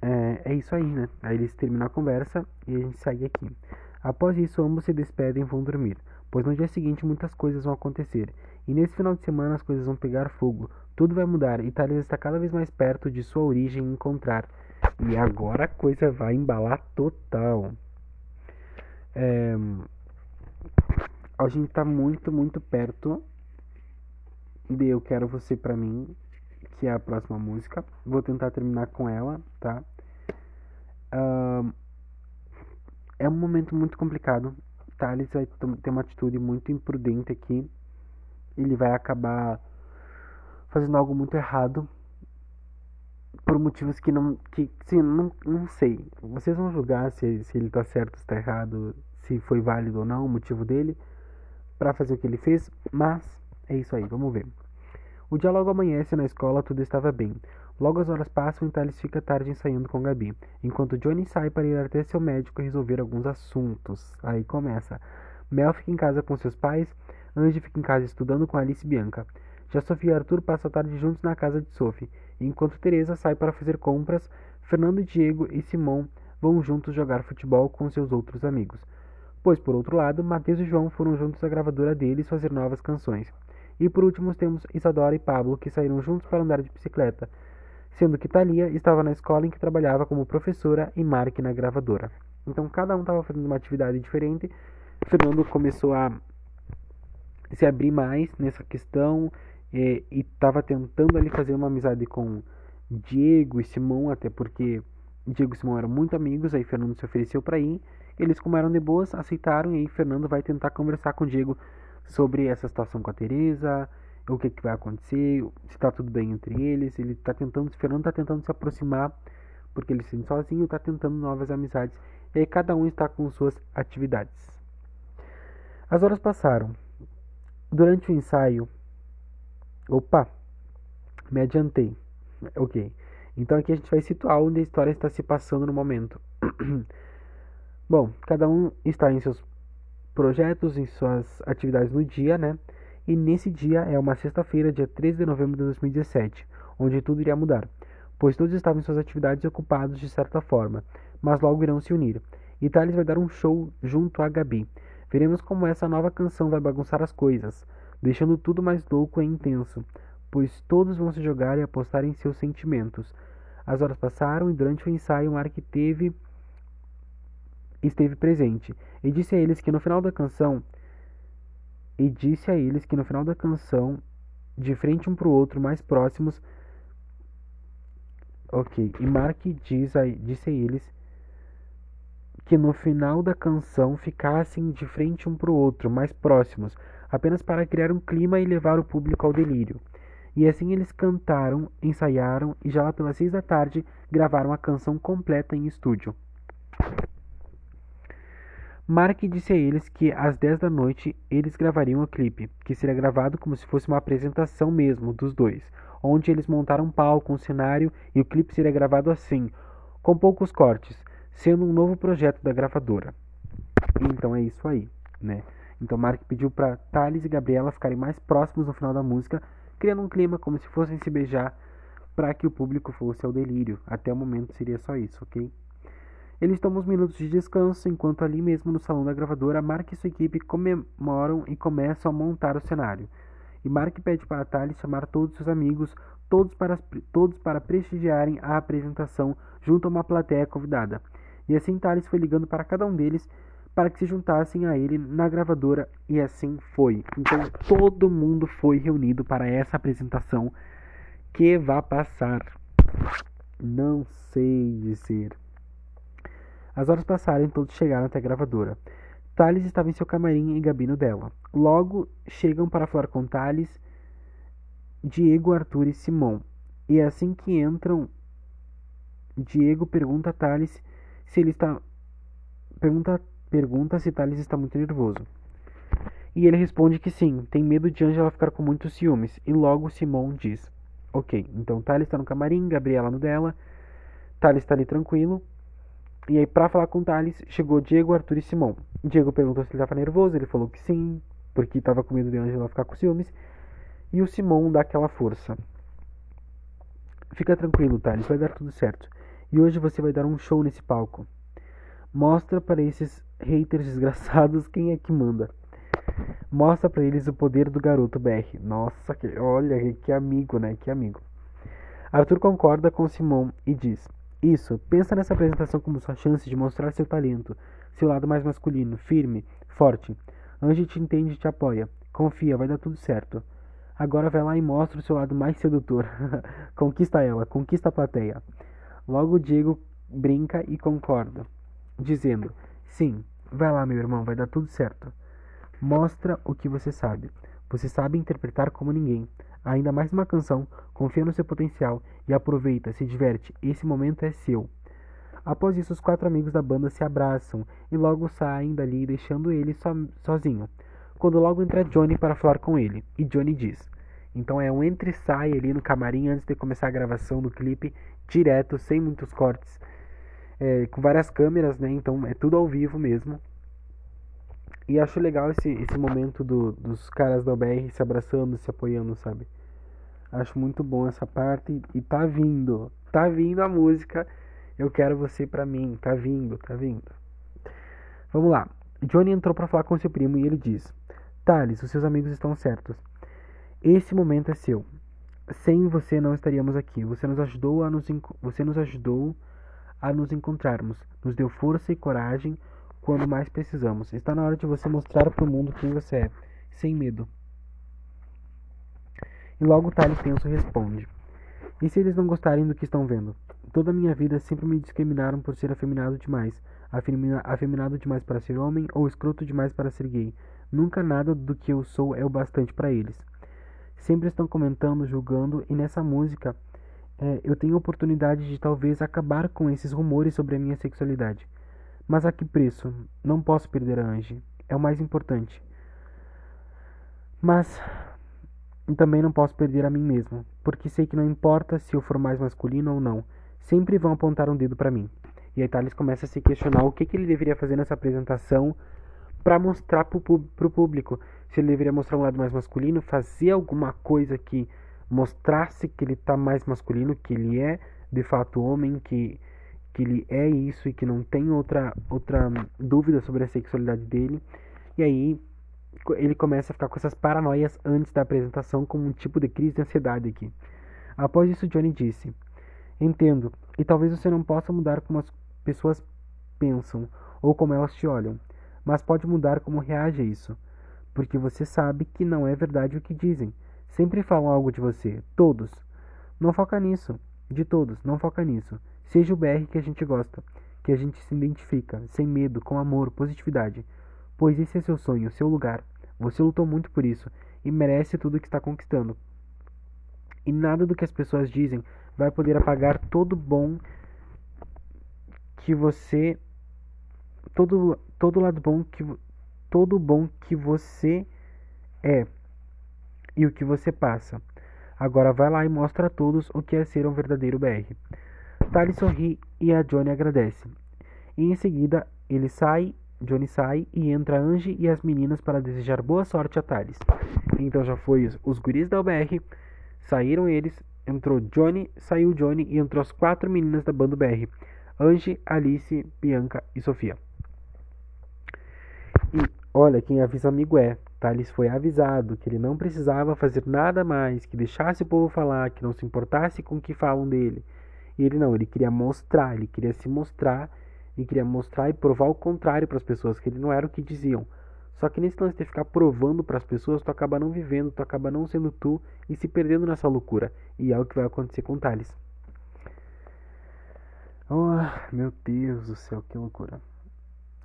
é, é isso aí, né? Aí eles terminam a conversa e a gente segue aqui. Após isso, ambos se despedem e vão dormir, pois no dia seguinte muitas coisas vão acontecer. E nesse final de semana as coisas vão pegar fogo, tudo vai mudar e Thales está cada vez mais perto de sua origem encontrar. E agora a coisa vai embalar total. É, a gente está muito, muito perto de Eu Quero Você Pra Mim, que é a próxima música. Vou tentar terminar com ela, tá? Uh, é um momento muito complicado. Thales vai ter uma atitude muito imprudente aqui. Ele vai acabar fazendo algo muito errado por motivos que não que sim, não, não sei. Vocês vão julgar se, se ele tá certo, se tá errado, se foi válido ou não o motivo dele para fazer o que ele fez, mas é isso aí, vamos ver. O dia logo amanhece na escola, tudo estava bem. Logo as horas passam e Thales fica tarde ensaiando com Gabi, enquanto Johnny sai para ir até seu médico e resolver alguns assuntos. Aí começa. Mel fica em casa com seus pais, Angie fica em casa estudando com Alice e Bianca. Já Sofia e Arthur passam a tarde juntos na casa de Sophie, enquanto Teresa sai para fazer compras, Fernando, Diego e Simão vão juntos jogar futebol com seus outros amigos. Pois, por outro lado, Mateus e João foram juntos à gravadora deles fazer novas canções. E por último temos Isadora e Pablo, que saíram juntos para andar de bicicleta, sendo que Thalia estava na escola em que trabalhava como professora e Mark na gravadora. Então cada um estava fazendo uma atividade diferente. Fernando começou a se abrir mais nessa questão e estava tentando ali fazer uma amizade com Diego e Simão, até porque Diego e Simão eram muito amigos, aí Fernando se ofereceu para ir. Eles, como eram de boas, aceitaram e aí Fernando vai tentar conversar com Diego sobre essa situação com a Teresa, o que, que vai acontecer, se está tudo bem entre eles. Ele está tentando, Fernando está tentando se aproximar, porque ele se sente sozinho, está tentando novas amizades. E aí cada um está com suas atividades. As horas passaram. Durante o ensaio, opa, me adiantei. Ok. Então aqui a gente vai situar onde a história está se passando no momento. Bom, cada um está em seus projetos, em suas atividades no dia, né? E nesse dia é uma sexta-feira, dia 13 de novembro de 2017, onde tudo iria mudar, pois todos estavam em suas atividades ocupados de certa forma, mas logo irão se unir. E Thales vai dar um show junto a Gabi. Veremos como essa nova canção vai bagunçar as coisas, deixando tudo mais louco e intenso, pois todos vão se jogar e apostar em seus sentimentos. As horas passaram e durante o ensaio Mark teve esteve presente e disse a eles que no final da canção e disse a eles que no final da canção, de frente um para o outro, mais próximos, ok. E Mark diz a, disse a eles que no final da canção ficassem de frente um para o outro, mais próximos, apenas para criar um clima e levar o público ao delírio. E assim eles cantaram, ensaiaram e já lá pelas seis da tarde gravaram a canção completa em estúdio. Mark disse a eles que às 10 da noite eles gravariam o clipe, que seria gravado como se fosse uma apresentação mesmo dos dois, onde eles montaram um palco, um cenário e o clipe seria gravado assim, com poucos cortes, sendo um novo projeto da gravadora. Então é isso aí, né? Então Mark pediu para Thales e Gabriela ficarem mais próximos no final da música, criando um clima como se fossem se beijar, para que o público fosse ao delírio. Até o momento seria só isso, ok? Eles tomam uns minutos de descanso, enquanto ali mesmo no salão da gravadora, Mark e sua equipe comemoram e começam a montar o cenário. E Mark pede para Tali chamar todos seus amigos, todos para, todos para prestigiarem a apresentação junto a uma plateia convidada. E assim Thales foi ligando para cada um deles para que se juntassem a ele na gravadora e assim foi. Então todo mundo foi reunido para essa apresentação que vai passar. Não sei dizer. As horas passaram e todos chegaram até a gravadora. Thales estava em seu camarim e Gabi no dela. Logo chegam para falar com Thales, Diego, Arthur e Simão. E assim que entram, Diego pergunta a Thales se ele está. Pergunta, pergunta se Thales está muito nervoso. E ele responde que sim, tem medo de Angela ficar com muitos ciúmes. E logo Simão diz: Ok, então Thales está no camarim, Gabriela no dela. Thales está ali tranquilo. E aí, pra falar com o Thales, chegou Diego, Arthur e Simão. Diego perguntou se ele estava nervoso, ele falou que sim, porque estava com medo de Angela ficar com ciúmes. E o Simão dá aquela força. Fica tranquilo, Thales, vai dar tudo certo. E hoje você vai dar um show nesse palco. Mostra para esses haters desgraçados quem é que manda. Mostra para eles o poder do garoto BR. Nossa, que, olha que amigo, né? Que amigo. Arthur concorda com Simon e diz: Isso, pensa nessa apresentação como sua chance de mostrar seu talento, seu lado mais masculino, firme, forte. Angie te entende e te apoia. Confia, vai dar tudo certo. Agora vai lá e mostra o seu lado mais sedutor. conquista ela, conquista a plateia. Logo Diego brinca e concorda, dizendo: Sim, vai lá, meu irmão, vai dar tudo certo. Mostra o que você sabe. Você sabe interpretar como ninguém. Ainda mais uma canção, confia no seu potencial e aproveita, se diverte. Esse momento é seu. Após isso, os quatro amigos da banda se abraçam e logo saem dali, deixando ele so sozinho. Quando logo entra Johnny para falar com ele, e Johnny diz: Então é um entre e sai ali no camarim antes de começar a gravação do clipe, direto, sem muitos cortes, é, com várias câmeras, né? Então é tudo ao vivo mesmo. E acho legal esse, esse momento do, dos caras da OBR se abraçando, se apoiando, sabe? Acho muito bom essa parte e tá vindo, tá vindo a música eu quero você pra mim. Tá vindo, tá vindo. Vamos lá. Johnny entrou para falar com seu primo e ele diz: Thales, os seus amigos estão certos. Esse momento é seu. Sem você não estaríamos aqui. Você nos ajudou a nos você nos ajudou a nos encontrarmos. Nos deu força e coragem quando mais precisamos. Está na hora de você mostrar para o mundo quem você é, sem medo. E logo Thales tenso responde: E se eles não gostarem do que estão vendo? Toda a minha vida sempre me discriminaram por ser afeminado demais, afeminado demais para ser homem ou escroto demais para ser gay. Nunca nada do que eu sou é o bastante para eles. Sempre estão comentando, julgando, e nessa música é, eu tenho a oportunidade de talvez acabar com esses rumores sobre a minha sexualidade. Mas a que preço? Não posso perder a Angie. É o mais importante. Mas também não posso perder a mim mesmo, porque sei que não importa se eu for mais masculino ou não sempre vão apontar um dedo para mim. E aí Thales começa a se questionar o que, que ele deveria fazer nessa apresentação para mostrar para o público. Se ele deveria mostrar um lado mais masculino, fazer alguma coisa que mostrasse que ele está mais masculino, que ele é de fato homem, que, que ele é isso e que não tem outra, outra dúvida sobre a sexualidade dele. E aí ele começa a ficar com essas paranoias antes da apresentação, como um tipo de crise de ansiedade aqui. Após isso, Johnny disse: Entendo, e talvez você não possa mudar como as pessoas pensam ou como elas te olham, mas pode mudar como reage a isso, porque você sabe que não é verdade o que dizem. Sempre falam algo de você, todos. Não foca nisso, de todos, não foca nisso. Seja o BR que a gente gosta, que a gente se identifica, sem medo, com amor, positividade. Pois esse é seu sonho, seu lugar. Você lutou muito por isso e merece tudo o que está conquistando. E nada do que as pessoas dizem vai poder apagar todo bom que você todo todo lado bom que todo bom que você é e o que você passa. Agora vai lá e mostra a todos o que é ser um verdadeiro BR. Tali sorri e a Johnny agradece. E em seguida ele sai, Johnny sai e entra Angie e as meninas para desejar boa sorte a Thales. Então já foi os, os guris da UBR, saíram eles entrou Johnny, saiu Johnny e entrou as quatro meninas da banda BR: Angie, Alice, Bianca e Sofia. E olha, quem avisa amigo é. Thales foi avisado que ele não precisava fazer nada mais, que deixasse o povo falar, que não se importasse com o que falam dele. E ele não, ele queria mostrar, ele queria se mostrar e queria mostrar e provar o contrário para as pessoas, que ele não era o que diziam. Só que nesse lance de ficar provando para as pessoas, tu acaba não vivendo, tu acaba não sendo tu e se perdendo nessa loucura. E é o que vai acontecer com Thales. Oh, meu Deus do céu, que loucura.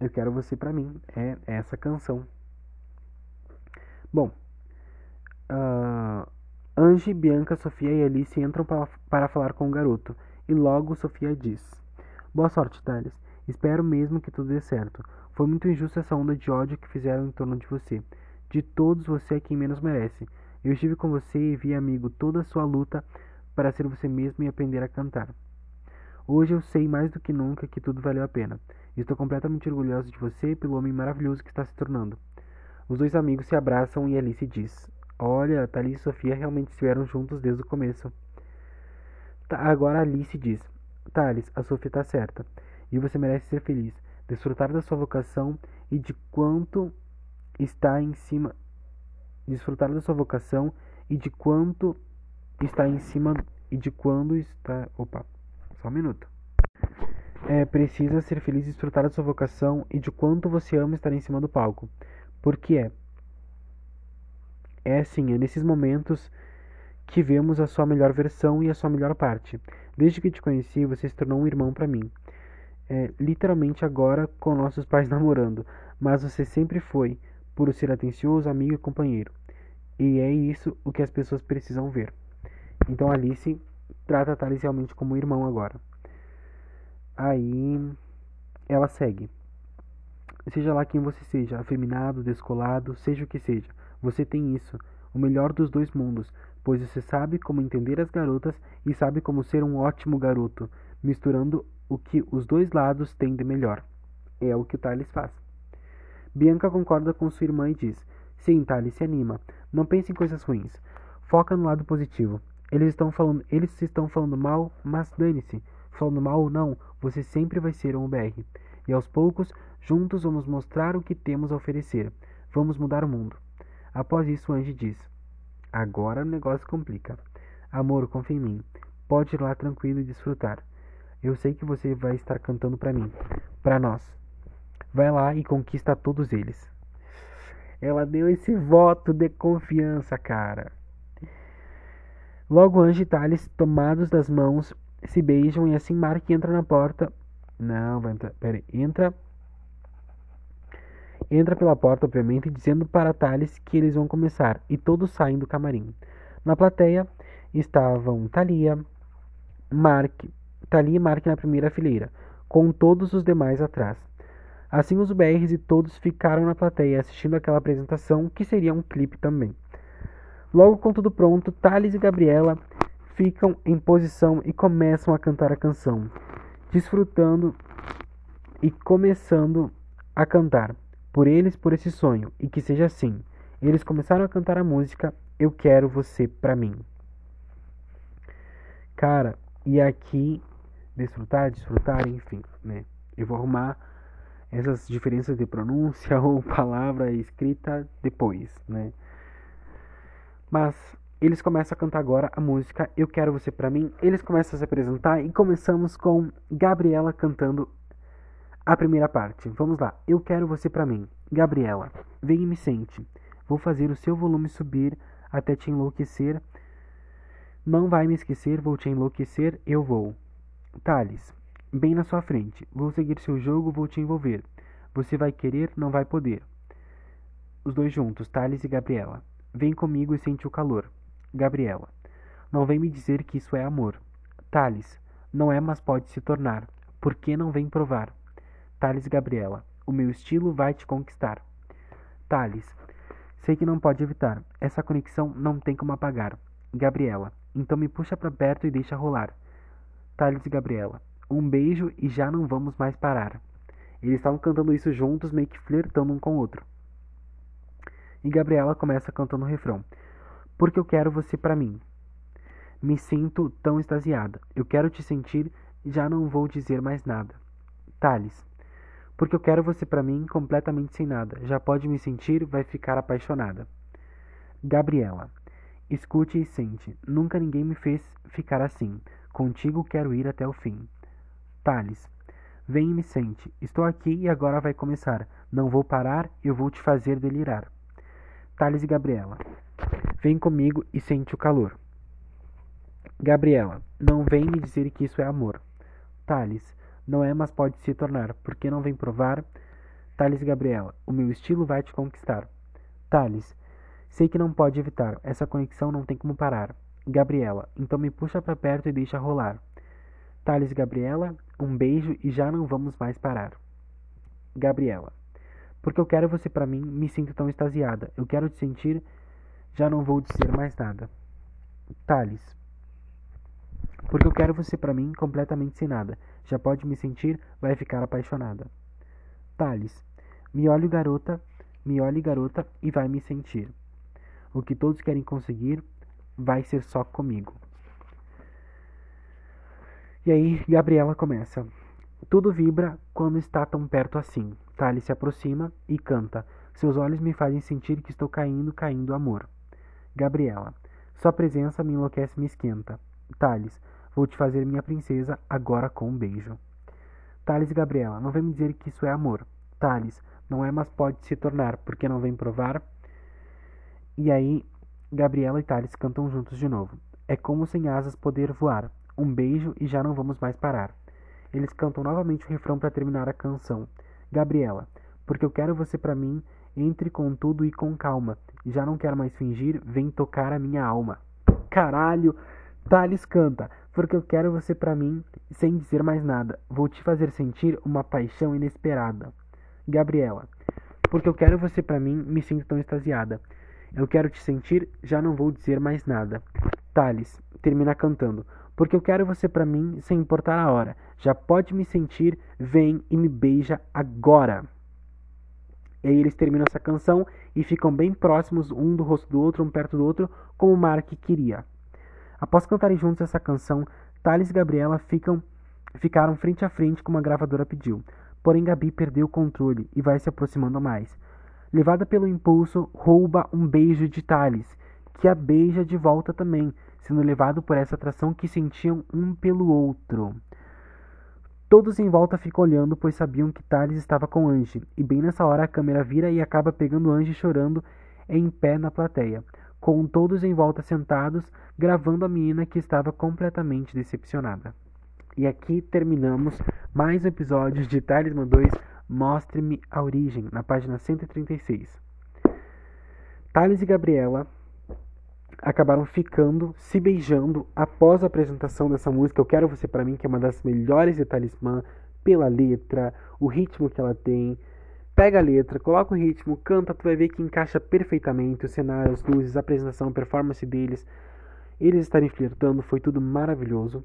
Eu quero você para mim. É, essa canção. Bom, uh, Angie, Bianca, Sofia e Alice entram para falar com o garoto. E logo Sofia diz: Boa sorte, Thales. Espero mesmo que tudo dê certo. Foi muito injusta essa onda de ódio que fizeram em torno de você. De todos, você é quem menos merece. Eu estive com você e vi, amigo, toda a sua luta para ser você mesmo e aprender a cantar. Hoje eu sei mais do que nunca que tudo valeu a pena. Estou completamente orgulhoso de você e pelo homem maravilhoso que está se tornando. Os dois amigos se abraçam e Alice diz: Olha, Thalys e Sofia realmente estiveram juntos desde o começo. Tá, agora Alice diz: Thales, a Sofia tá certa. E você merece ser feliz, desfrutar da sua vocação e de quanto está em cima. Desfrutar da sua vocação e de quanto está em cima e de quando está. Opa, só um minuto. É, precisa ser feliz desfrutar da sua vocação e de quanto você ama estar em cima do palco. Porque é. É assim, é nesses momentos que vemos a sua melhor versão e a sua melhor parte. Desde que te conheci, você se tornou um irmão para mim. É, literalmente agora com nossos pais namorando, mas você sempre foi, por ser atencioso, amigo e companheiro. E é isso o que as pessoas precisam ver. Então Alice trata Thales realmente como irmão agora. Aí ela segue. Seja lá quem você seja, afeminado, descolado, seja o que seja, você tem isso, o melhor dos dois mundos, pois você sabe como entender as garotas e sabe como ser um ótimo garoto, misturando o que os dois lados têm de melhor. É o que o Thales faz. Bianca concorda com sua irmã e diz: Sim, Thales, se anima. Não pense em coisas ruins. Foca no lado positivo. Eles estão falando, eles estão falando mal, mas dane-se. Falando mal ou não, você sempre vai ser um BR. E aos poucos, juntos vamos mostrar o que temos a oferecer. Vamos mudar o mundo. Após isso, Angie diz: Agora o negócio complica. Amor, confia em mim. Pode ir lá tranquilo e desfrutar. Eu sei que você vai estar cantando para mim, para nós. Vai lá e conquista todos eles. Ela deu esse voto de confiança, cara. Logo Ange e Thales, tomados das mãos, se beijam e assim Mark entra na porta. Não, vai entrar. Pera. Entra entra pela porta, obviamente, dizendo para Thales que eles vão começar, e todos saem do camarim. Na plateia estavam Thalia, Mark, Thalia e Mark na primeira fileira, com todos os demais atrás. Assim os BRs e todos ficaram na plateia assistindo aquela apresentação, que seria um clipe também. Logo com tudo pronto, Thales e Gabriela ficam em posição e começam a cantar a canção, desfrutando e começando a cantar por eles por esse sonho e que seja assim. Eles começaram a cantar a música Eu Quero Você Pra Mim. Cara, e aqui, desfrutar, desfrutar, enfim, né? Eu vou arrumar essas diferenças de pronúncia ou palavra escrita depois, né? Mas eles começam a cantar agora a música Eu Quero Você Pra Mim. Eles começam a se apresentar e começamos com Gabriela cantando a primeira parte. Vamos lá. Eu quero você para mim. Gabriela, vem e me sente. Vou fazer o seu volume subir até te enlouquecer. Não vai me esquecer, vou te enlouquecer, eu vou. Thales, bem na sua frente. Vou seguir seu jogo, vou te envolver. Você vai querer, não vai poder. Os dois juntos, Thales e Gabriela. Vem comigo e sente o calor. Gabriela, não vem me dizer que isso é amor. Thales, não é, mas pode se tornar. Por que não vem provar? Thales Gabriela. O meu estilo vai te conquistar. Thales. Sei que não pode evitar. Essa conexão não tem como apagar. Gabriela. Então me puxa para perto e deixa rolar. Thales e Gabriela. Um beijo e já não vamos mais parar. Eles estavam cantando isso juntos, meio que flertando um com o outro. E Gabriela começa cantando o refrão. Porque eu quero você para mim. Me sinto tão extasiada. Eu quero te sentir, já não vou dizer mais nada. Thales. Porque eu quero você para mim completamente sem nada. Já pode me sentir, vai ficar apaixonada. Gabriela. Escute e sente. Nunca ninguém me fez ficar assim. Contigo quero ir até o fim. Thales. Vem e me sente. Estou aqui e agora vai começar. Não vou parar, eu vou te fazer delirar. Thales e Gabriela. Vem comigo e sente o calor. Gabriela. Não vem me dizer que isso é amor. Thales. Não é, mas pode se tornar. Por que não vem provar? Thales Gabriela, o meu estilo vai te conquistar. Thales, sei que não pode evitar. Essa conexão não tem como parar. Gabriela, então me puxa para perto e deixa rolar. Thales Gabriela, um beijo e já não vamos mais parar. Gabriela, porque eu quero você para mim, me sinto tão extasiada. Eu quero te sentir, já não vou dizer mais nada. Thales, porque eu quero você para mim completamente sem nada. Já pode me sentir, vai ficar apaixonada. Thales, me olhe garota, me olhe garota e vai me sentir. O que todos querem conseguir vai ser só comigo. E aí, Gabriela começa. Tudo vibra quando está tão perto assim. Thales se aproxima e canta. Seus olhos me fazem sentir que estou caindo, caindo, amor. Gabriela. Sua presença me enlouquece, me esquenta. Thales. Vou te fazer minha princesa agora com um beijo. Thales e Gabriela. Não vem me dizer que isso é amor. Thales. Não é, mas pode se tornar. Porque não vem provar? E aí, Gabriela e Thales cantam juntos de novo. É como sem asas poder voar. Um beijo e já não vamos mais parar. Eles cantam novamente o refrão para terminar a canção. Gabriela, porque eu quero você para mim, entre com tudo e com calma. Já não quero mais fingir, vem tocar a minha alma. Caralho! Thales canta, porque eu quero você para mim, sem dizer mais nada. Vou te fazer sentir uma paixão inesperada. Gabriela, porque eu quero você para mim, me sinto tão extasiada. Eu quero te sentir, já não vou dizer mais nada. Thales termina cantando, porque eu quero você para mim, sem importar a hora. Já pode me sentir, vem e me beija agora. E aí eles terminam essa canção e ficam bem próximos um do rosto do outro, um perto do outro, como Mark queria. Após cantarem juntos essa canção, Thales e Gabriela ficam, ficaram frente a frente como a gravadora pediu. Porém, Gabi perdeu o controle e vai se aproximando mais. Levada pelo impulso, rouba um beijo de Thales, que a beija de volta também, sendo levado por essa atração que sentiam um pelo outro. Todos em volta ficam olhando, pois sabiam que Thales estava com Ange, e bem nessa hora a câmera vira e acaba pegando Ange chorando em pé na plateia, com todos em volta sentados, gravando a menina que estava completamente decepcionada. E aqui terminamos mais um episódio de Talismã 2 Mostre-me a Origem, na página 136. Thales e Gabriela acabaram ficando, se beijando após a apresentação dessa música. Eu quero você para mim, que é uma das melhores de Talismã, pela letra, o ritmo que ela tem. Pega a letra, coloca o ritmo, canta, tu vai ver que encaixa perfeitamente o cenário, as luzes, a apresentação, a performance deles. Eles estarem flertando, foi tudo maravilhoso.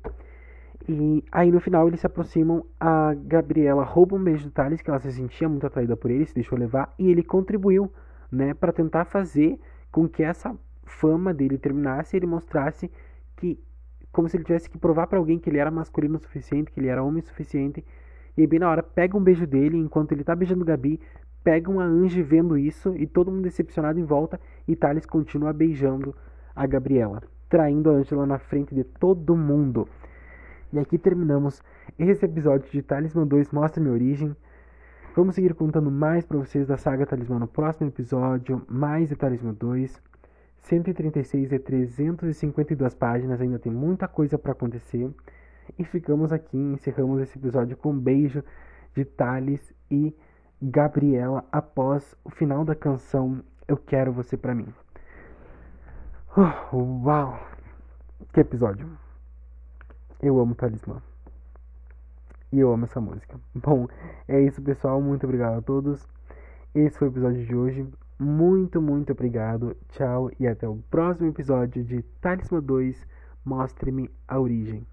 E aí no final eles se aproximam, a Gabriela rouba um beijo do Thales, que ela se sentia muito atraída por ele, se deixou levar, e ele contribuiu, né, para tentar fazer com que essa fama dele terminasse e ele mostrasse que como se ele tivesse que provar para alguém que ele era masculino o suficiente, que ele era homem o suficiente. E aí, bem na hora, pega um beijo dele, enquanto ele tá beijando Gabi, pega uma Ange vendo isso e todo mundo decepcionado em volta, e Thales continua beijando a Gabriela, traindo a Angela na frente de todo mundo. E aqui terminamos esse episódio de Talismã 2 Mostra Minha Origem. Vamos seguir contando mais para vocês da saga Talismã no próximo episódio, mais de Talismã 2. 136 e 352 páginas, ainda tem muita coisa para acontecer. E ficamos aqui, encerramos esse episódio com um beijo de Thales e Gabriela após o final da canção Eu Quero Você Pra Mim. Uh, uau! Que episódio! Eu amo Talismã. E eu amo essa música. Bom, é isso, pessoal. Muito obrigado a todos. Esse foi o episódio de hoje. Muito, muito obrigado. Tchau e até o próximo episódio de Talismã 2 Mostre-me a Origem.